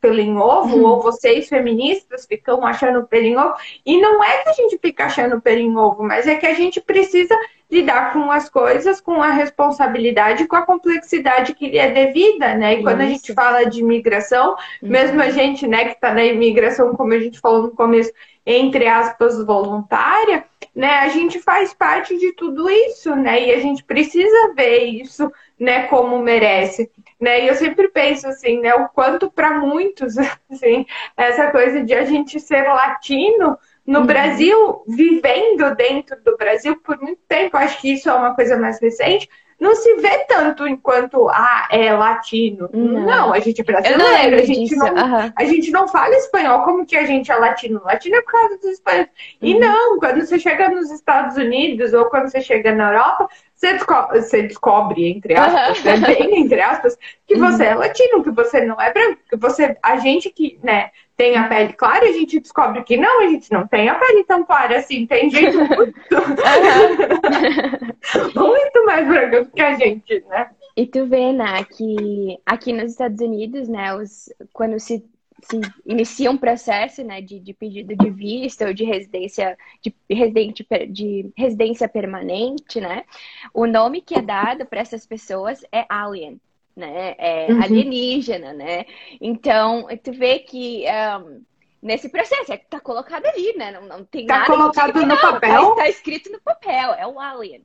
pelo em ovo, uhum. ou vocês feministas ficam achando pelo em ovo. E não é que a gente fica achando pelo em ovo, mas é que a gente precisa lidar com as coisas com a responsabilidade, com a complexidade que lhe é devida, né? E quando a gente fala de imigração, uhum. mesmo a gente, né, que está na imigração, como a gente falou no começo, entre aspas, voluntária, né? A gente faz parte de tudo isso, né? E a gente precisa ver isso, né, como merece. Né? E eu sempre penso assim, né, o quanto para muitos, assim, essa coisa de a gente ser latino no uhum. Brasil, vivendo dentro do Brasil por muito tempo, acho que isso é uma coisa mais recente, não se vê tanto enquanto ah, é latino. Não, não a gente é brasileiro, a gente, não, uhum. a gente não fala espanhol como que a gente é latino. Latino é por causa dos espanhóis. Uhum. E não, quando você chega nos Estados Unidos ou quando você chega na Europa, você descobre, você descobre entre aspas, uhum. bem entre aspas, que você é latino, que você não é branco, que você, a gente que, né, tem a pele clara, a gente descobre que não, a gente não tem a pele tão clara assim, tem gente muito, muito mais branca que a gente, né? E tu vê, né, que aqui nos Estados Unidos, né, os, quando se, se inicia um processo, né, de, de pedido de visto ou de residência, de, residente, de residência permanente, né, o nome que é dado para essas pessoas é alien né? É uhum. alienígena, né? Então, tu vê que um, nesse processo, é que tá colocado ali, né? Não, não tem tá nada. Colocado no papel? Tá, tá, escrito no papel, é o alien.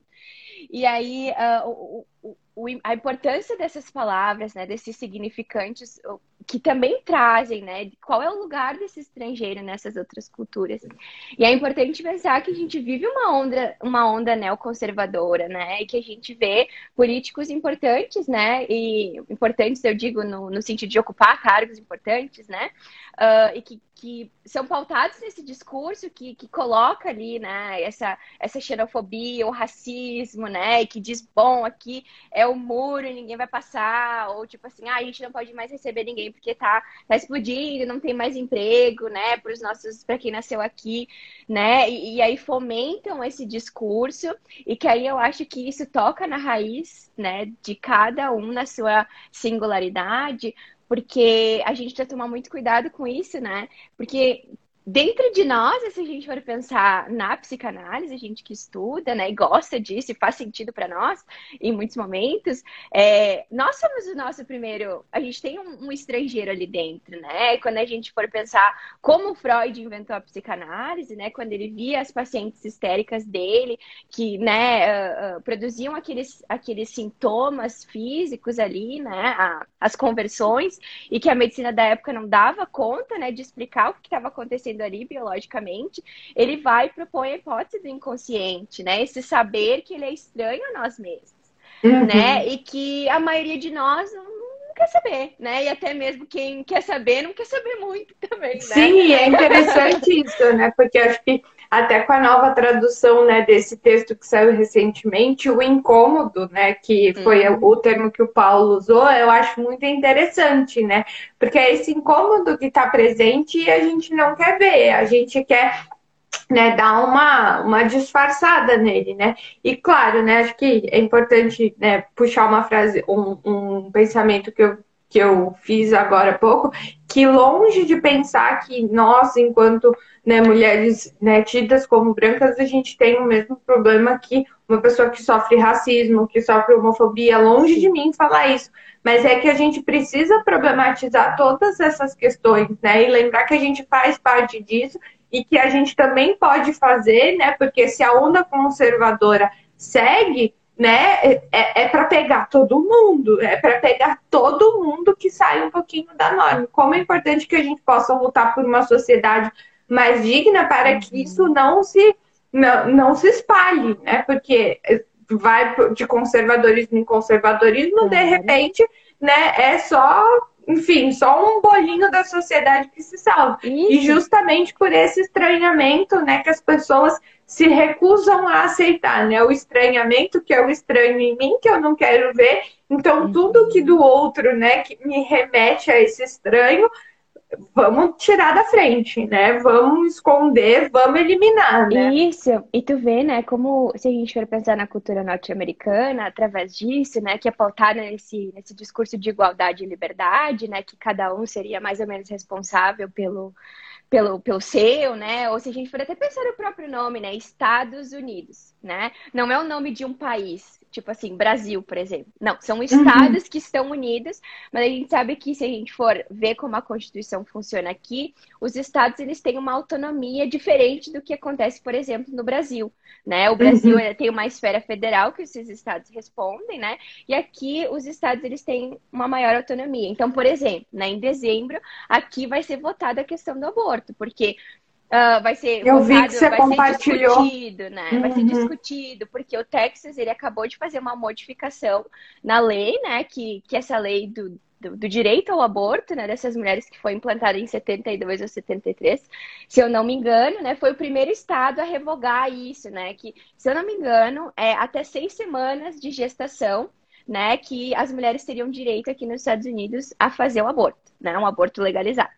E aí, uh, o, o, o, a importância dessas palavras, né? Desses significantes, que também trazem, né? Qual é o lugar desse estrangeiro nessas outras culturas. E é importante pensar que a gente vive uma onda, uma onda neoconservadora, né? E que a gente vê políticos importantes, né? E importantes, eu digo, no, no sentido de ocupar cargos importantes, né? Uh, e que, que são pautados nesse discurso que, que coloca ali, né? Essa, essa xenofobia, o racismo, né? E que diz, bom, aqui é o muro, ninguém vai passar. Ou tipo assim, ah, a gente não pode mais receber ninguém porque tá, tá explodindo, não tem mais emprego, né, para os nossos, para quem nasceu aqui, né? E, e, aí fomentam esse discurso e que aí eu acho que isso toca na raiz, né, de cada um na sua singularidade, porque a gente precisa tomar muito cuidado com isso, né? Porque dentro de nós, se a gente for pensar na psicanálise, a gente que estuda, né, e gosta disso e faz sentido para nós em muitos momentos, é, nós somos o nosso primeiro. A gente tem um, um, estrangeiro ali dentro, né? Quando a gente for pensar como Freud inventou a psicanálise, né, quando ele via as pacientes histéricas dele que, né, uh, uh, produziam aqueles, aqueles sintomas físicos ali, né, a, as conversões e que a medicina da época não dava conta, né, de explicar o que estava acontecendo acontecendo ali biologicamente, ele vai propor a hipótese do inconsciente, né? Esse saber que ele é estranho a nós mesmos, uhum. né? E que a maioria de nós não, não quer saber, né? E até mesmo quem quer saber não quer saber muito também, né? Sim, é interessante isso, né? Porque acho que até com a nova tradução né, desse texto que saiu recentemente, o incômodo, né, que foi uhum. o termo que o Paulo usou, eu acho muito interessante, né? Porque é esse incômodo que está presente e a gente não quer ver, a gente quer né, dar uma, uma disfarçada nele, né? E claro, né, acho que é importante né, puxar uma frase, um, um pensamento que eu que eu fiz agora há pouco, que longe de pensar que nós, enquanto né, mulheres né, tidas como brancas, a gente tem o mesmo problema que uma pessoa que sofre racismo, que sofre homofobia, longe de mim falar isso. Mas é que a gente precisa problematizar todas essas questões, né? E lembrar que a gente faz parte disso e que a gente também pode fazer, né? Porque se a onda conservadora segue, né, é, é para pegar todo mundo, é para pegar todo mundo que sai um pouquinho da norma. Como é importante que a gente possa lutar por uma sociedade mais digna para que isso não se não, não se espalhe, né? Porque vai de conservadorismo em conservadorismo, de repente, né, é só enfim, só um bolinho da sociedade que se salva. Isso. E justamente por esse estranhamento, né, que as pessoas se recusam a aceitar, né? O estranhamento que é o estranho em mim, que eu não quero ver. Então, tudo que do outro, né, que me remete a esse estranho, vamos tirar da frente, né? Vamos esconder, vamos eliminar, né? Isso, e tu vê, né, como se a gente for pensar na cultura norte-americana, através disso, né, que é pautada nesse, nesse discurso de igualdade e liberdade, né, que cada um seria mais ou menos responsável pelo, pelo, pelo seu, né? Ou se a gente for até pensar no próprio nome, né? Estados Unidos, né? Não é o nome de um país, tipo assim, Brasil, por exemplo. Não, são estados uhum. que estão unidos, mas a gente sabe que se a gente for ver como a Constituição funciona aqui, os estados eles têm uma autonomia diferente do que acontece, por exemplo, no Brasil, né? O Brasil uhum. tem uma esfera federal que esses estados respondem, né? E aqui os estados eles têm uma maior autonomia. Então, por exemplo, né, em dezembro, aqui vai ser votada a questão do aborto, porque Uh, vai ser Eu votado, vi que você vai compartilhou. ser discutido, né? Uhum. Vai ser uhum. discutido, porque o Texas ele acabou de fazer uma modificação na lei, né? Que, que essa lei do, do, do, direito ao aborto, né? Dessas mulheres que foi implantada em 72 ou 73, se eu não me engano, né? Foi o primeiro estado a revogar isso, né? Que, se eu não me engano, é até seis semanas de gestação, né? Que as mulheres teriam direito aqui nos Estados Unidos a fazer o aborto, né? Um aborto legalizado.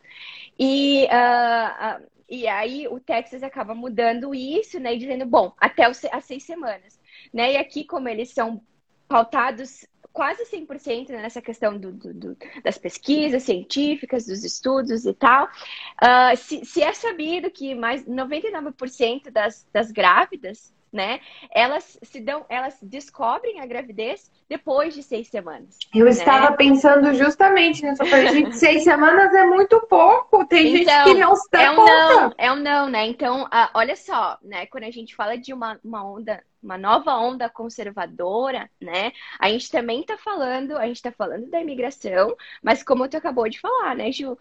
E uh, e aí o Texas acaba mudando isso, né? E dizendo, bom, até as seis semanas. Né? E aqui, como eles são pautados quase 100% nessa questão do, do, do, das pesquisas científicas, dos estudos e tal, uh, se, se, é sabido que mais 99% das, das grávidas né? Elas se dão, elas descobrem a gravidez depois de seis semanas. Eu né? estava pensando justamente nisso. Eu falei, gente, seis semanas é muito pouco. Tem então, gente que não se dá é um conta. não, é um não, né? Então, uh, olha só, né? Quando a gente fala de uma, uma onda uma nova onda conservadora, né? A gente também está falando, a gente está falando da imigração, mas como tu acabou de falar, né, Ju, uh,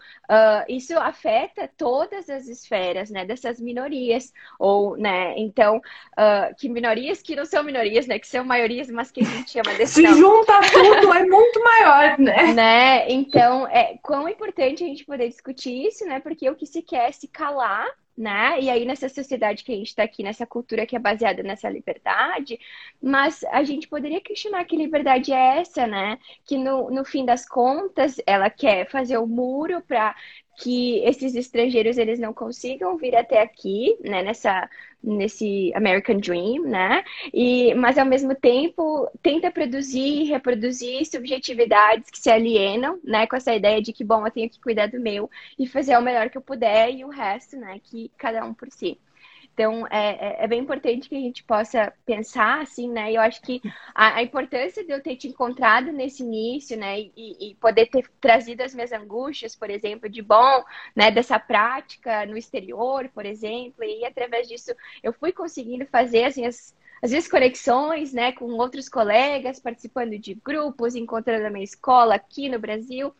isso afeta todas as esferas, né, dessas minorias, ou, né, então, uh, que minorias que não são minorias, né, que são maiorias, mas que a gente chama desse Se junta tudo, é muito maior, né? né? Então, é quão importante a gente poder discutir isso, né, porque o que se quer é se calar né? E aí nessa sociedade que a gente está aqui, nessa cultura que é baseada nessa liberdade, mas a gente poderia questionar que liberdade é essa, né? Que no, no fim das contas ela quer fazer o muro para que esses estrangeiros eles não consigam vir até aqui, né, nessa nesse American Dream, né? E mas ao mesmo tempo tenta produzir e reproduzir subjetividades que se alienam, né, com essa ideia de que bom, eu tenho que cuidar do meu e fazer o melhor que eu puder e o resto, né, que cada um por si. Então, é, é, é, bem importante que a gente possa pensar, assim, né? Eu acho que a, a importância de eu ter te encontrado nesse início, né? E, e, poder ter trazido as minhas angústias, por exemplo, de bom, né? Dessa prática no exterior, por exemplo. E através disso eu fui conseguindo fazer, assim, as, às vezes conexões, né? Com outros colegas, participando de grupos, encontrando a minha escola aqui no Brasil.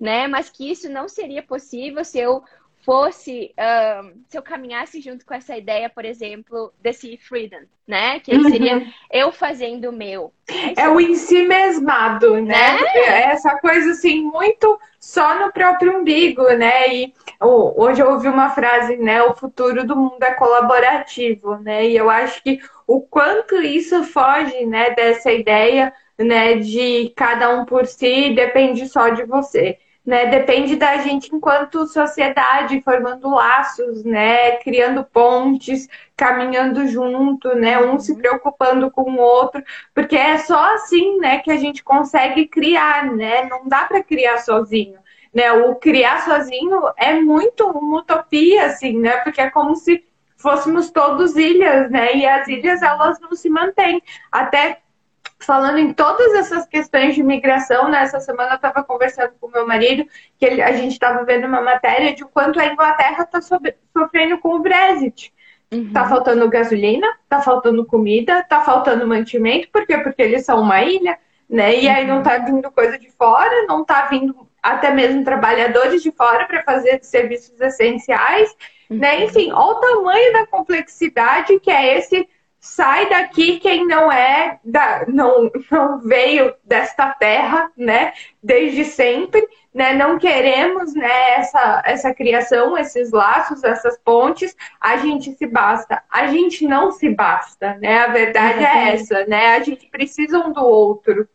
Né? Mas que isso não seria possível se eu fosse, um, se eu caminhasse junto com essa ideia, por exemplo, desse freedom, né? Que seria uhum. eu fazendo o meu. Né? É o em si mesmado, né? né? É essa coisa assim, muito só no próprio umbigo, né? E oh, hoje eu ouvi uma frase, né? O futuro do mundo é colaborativo, né? E eu acho que o quanto isso foge, né, dessa ideia, né, de cada um por si, depende só de você né? Depende da gente enquanto sociedade, formando laços, né? Criando pontes, caminhando junto, né? Um se uhum. preocupando com o outro, porque é só assim, né, que a gente consegue criar, né? Não dá para criar sozinho. Né, o criar sozinho é muito uma utopia, assim, né? Porque é como se fôssemos todos ilhas, né? E as ilhas elas não se mantêm. Até falando em todas essas questões de migração, né? semana eu estava conversando com meu marido, que ele, a gente estava vendo uma matéria de o quanto a Inglaterra está sofrendo com o Brexit. Uhum. Tá faltando gasolina, tá faltando comida, tá faltando mantimento, por quê? Porque eles são uma ilha, né? E aí não uhum. tá vindo coisa de fora, não tá vindo até mesmo trabalhadores de fora para fazer serviços essenciais, né? Uhum. Enfim, olha o tamanho da complexidade que é esse sai daqui quem não é da, não, não veio desta terra, né? Desde sempre, né? Não queremos, né? Essa, essa criação, esses laços, essas pontes. A gente se basta. A gente não se basta, né? A verdade é essa, né? A gente precisa um do outro.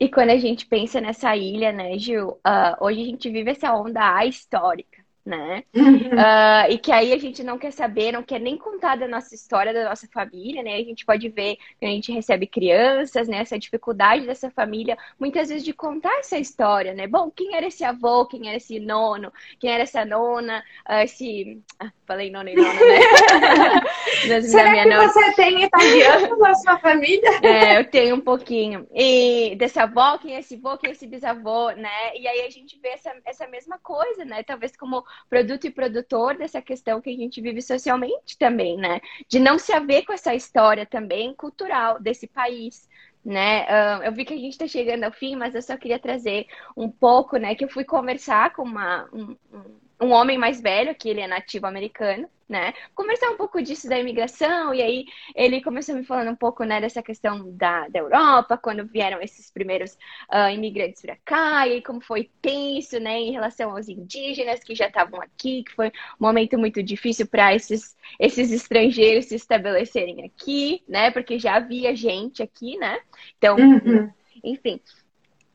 E quando a gente pensa nessa ilha, né, Gil? Uh, hoje a gente vive essa onda histórica né? uh, e que aí a gente não quer saber, não quer nem contar da nossa história, da nossa família, né? A gente pode ver que a gente recebe crianças, né? Essa dificuldade dessa família, muitas vezes de contar essa história, né? Bom, quem era esse avô, quem era esse nono, quem era essa nona, uh, esse... Ah, falei nono e nona, né? Será que nona. você tem italiano na sua família? É, eu tenho um pouquinho. E dessa avó, quem é esse avô, quem é esse bisavô, né? E aí a gente vê essa, essa mesma coisa, né? Talvez como produto e produtor dessa questão que a gente vive socialmente também, né? De não se haver com essa história também cultural desse país. Né? Eu vi que a gente está chegando ao fim, mas eu só queria trazer um pouco, né? Que eu fui conversar com uma, um, um homem mais velho, que ele é nativo americano, né? Conversar um pouco disso da imigração, e aí ele começou me falando um pouco, né, dessa questão da, da Europa, quando vieram esses primeiros uh, imigrantes para cá, e como foi tenso, né, em relação aos indígenas que já estavam aqui, que foi um momento muito difícil para esses, esses estrangeiros se estabelecerem aqui, né, porque já havia gente aqui, né? Então, uhum. enfim.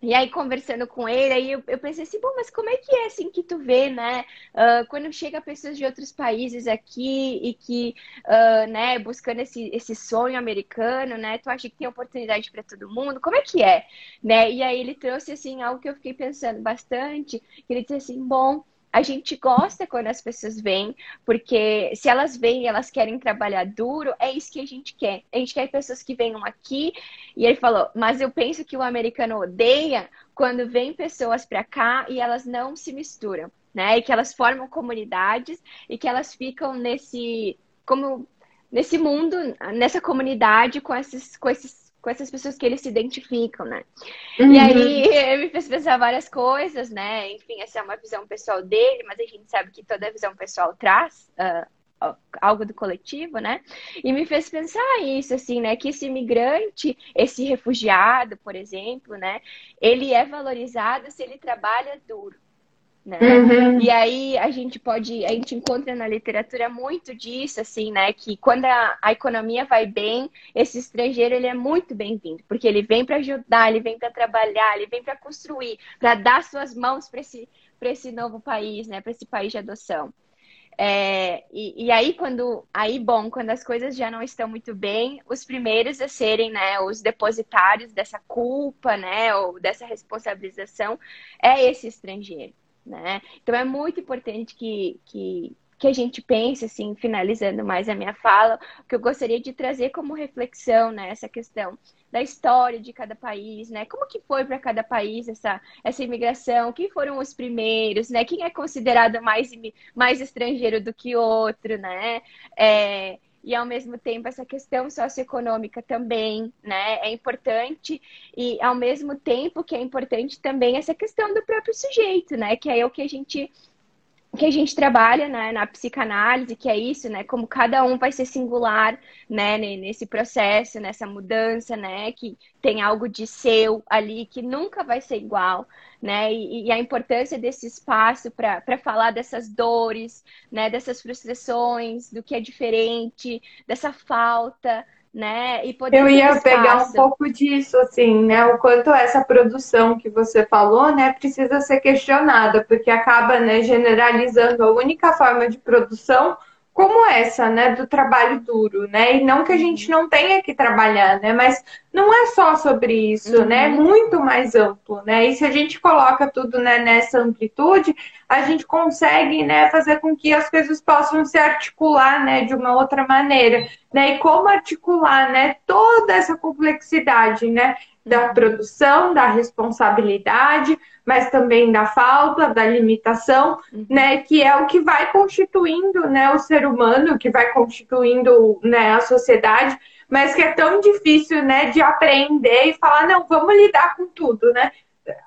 E aí, conversando com ele, aí eu, eu, pensei assim, bom, mas como é que é assim que tu vê, né? Uh, quando chega pessoas de outros países aqui e que, uh, né, buscando esse, esse sonho americano, né? Tu acha que tem oportunidade para todo mundo? Como é que é? Né? E aí ele trouxe, assim, algo que eu fiquei pensando bastante, que ele disse assim, bom, a gente gosta quando as pessoas vêm, porque se elas vêm e elas querem trabalhar duro, é isso que a gente quer. A gente quer pessoas que venham aqui. E ele falou, mas eu penso que o americano odeia quando vem pessoas para cá e elas não se misturam, né? E que elas formam comunidades e que elas ficam nesse como nesse mundo, nessa comunidade com esses com esses com essas pessoas que eles se identificam, né? Uhum. E aí me fez pensar várias coisas, né? Enfim, essa é uma visão pessoal dele, mas a gente sabe que toda visão pessoal traz uh, algo do coletivo, né? E me fez pensar isso, assim, né? Que esse imigrante, esse refugiado, por exemplo, né? Ele é valorizado se ele trabalha duro né? Uhum. E aí a gente pode, a gente encontra na literatura muito disso, assim, né? Que quando a, a economia vai bem, esse estrangeiro ele é muito bem-vindo, porque ele vem para ajudar, ele vem para trabalhar, ele vem para construir, para dar suas mãos para esse, esse novo país, né? Para esse país de adoção. É, e, e, aí, quando. Aí, bom, quando as coisas já não estão muito bem, os primeiros a serem né, os depositários dessa culpa, né? Ou dessa responsabilização é esse estrangeiro né? Então é muito importante que, que, que a gente pense, assim, finalizando mais a minha fala, que eu gostaria de trazer como reflexão, né, essa questão da história de cada país, né? Como que foi para cada país essa, essa imigração? Quem foram os primeiros, né? Quem é considerado mais, mais estrangeiro do que outro, né? É, e ao mesmo tempo essa questão socioeconômica também, né, é importante. E ao mesmo tempo que é importante também essa questão do próprio sujeito, né, que é o que a gente que a gente trabalha né, na psicanálise, que é isso, né? Como cada um vai ser singular, né? Nesse processo, nessa mudança, né? Que tem algo de seu ali que nunca vai ser igual, né? E, e a importância desse espaço para falar dessas dores, né? Dessas frustrações, do que é diferente, dessa falta, né? E poder Eu ia pegar um pouco disso, assim, né? O quanto essa produção que você falou, né, precisa ser questionada, porque acaba, né, generalizando a única forma de produção como essa, né, do trabalho duro, né? E não que a gente não tenha que trabalhar, né? Mas não é só sobre isso, uhum. né? É muito mais amplo, né? E se a gente coloca tudo né, nessa amplitude, a gente consegue, né, fazer com que as coisas possam se articular, né, de uma outra maneira, né? E como articular, né, toda essa complexidade, né? Da produção, da responsabilidade, mas também da falta, da limitação, uhum. né, que é o que vai constituindo, né, o ser humano, que vai constituindo, né, a sociedade, mas que é tão difícil, né, de aprender e falar, não, vamos lidar com tudo, né?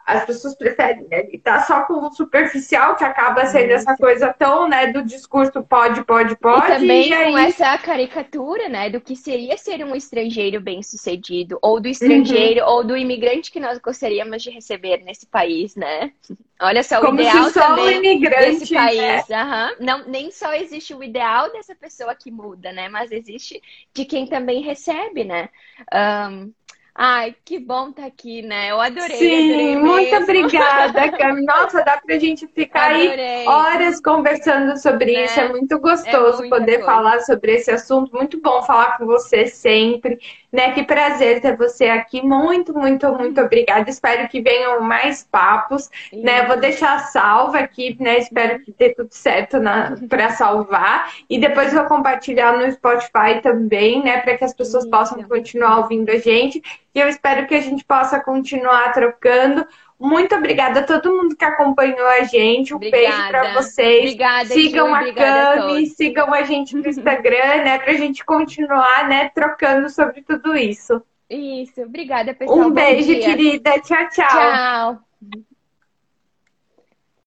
As pessoas preferem né, estar só com o superficial, que acaba sendo essa coisa tão, né, do discurso pode, pode, pode. E também e aí... com essa caricatura, né, do que seria ser um estrangeiro bem-sucedido, ou do estrangeiro, uhum. ou do imigrante que nós gostaríamos de receber nesse país, né? Olha só, Como o ideal também desse né? país. Né? Uhum. Não, nem só existe o ideal dessa pessoa que muda, né? Mas existe de quem também recebe, né? Um, Ai, que bom estar tá aqui, né? Eu adorei. Sim, adorei muito obrigada, Cami. Nossa, dá pra gente ficar adorei. aí horas conversando sobre né? isso. É muito gostoso é poder coisa. falar sobre esse assunto. Muito bom falar com você sempre. Né? Que prazer ter você aqui. Muito, muito, muito obrigada. Espero que venham mais papos. Né? Vou deixar salva aqui, né? Espero que dê tudo certo para salvar. E depois vou compartilhar no Spotify também, né? Para que as pessoas Isso. possam continuar ouvindo a gente. E eu espero que a gente possa continuar trocando. Muito obrigada a todo mundo que acompanhou a gente. Um obrigada. beijo para vocês. Obrigada, sigam a Cami, sigam a gente no Instagram, né? Pra gente continuar, né, trocando sobre tudo isso. Isso, obrigada, pessoal. Um beijo, querida. Tchau, tchau. Tchau.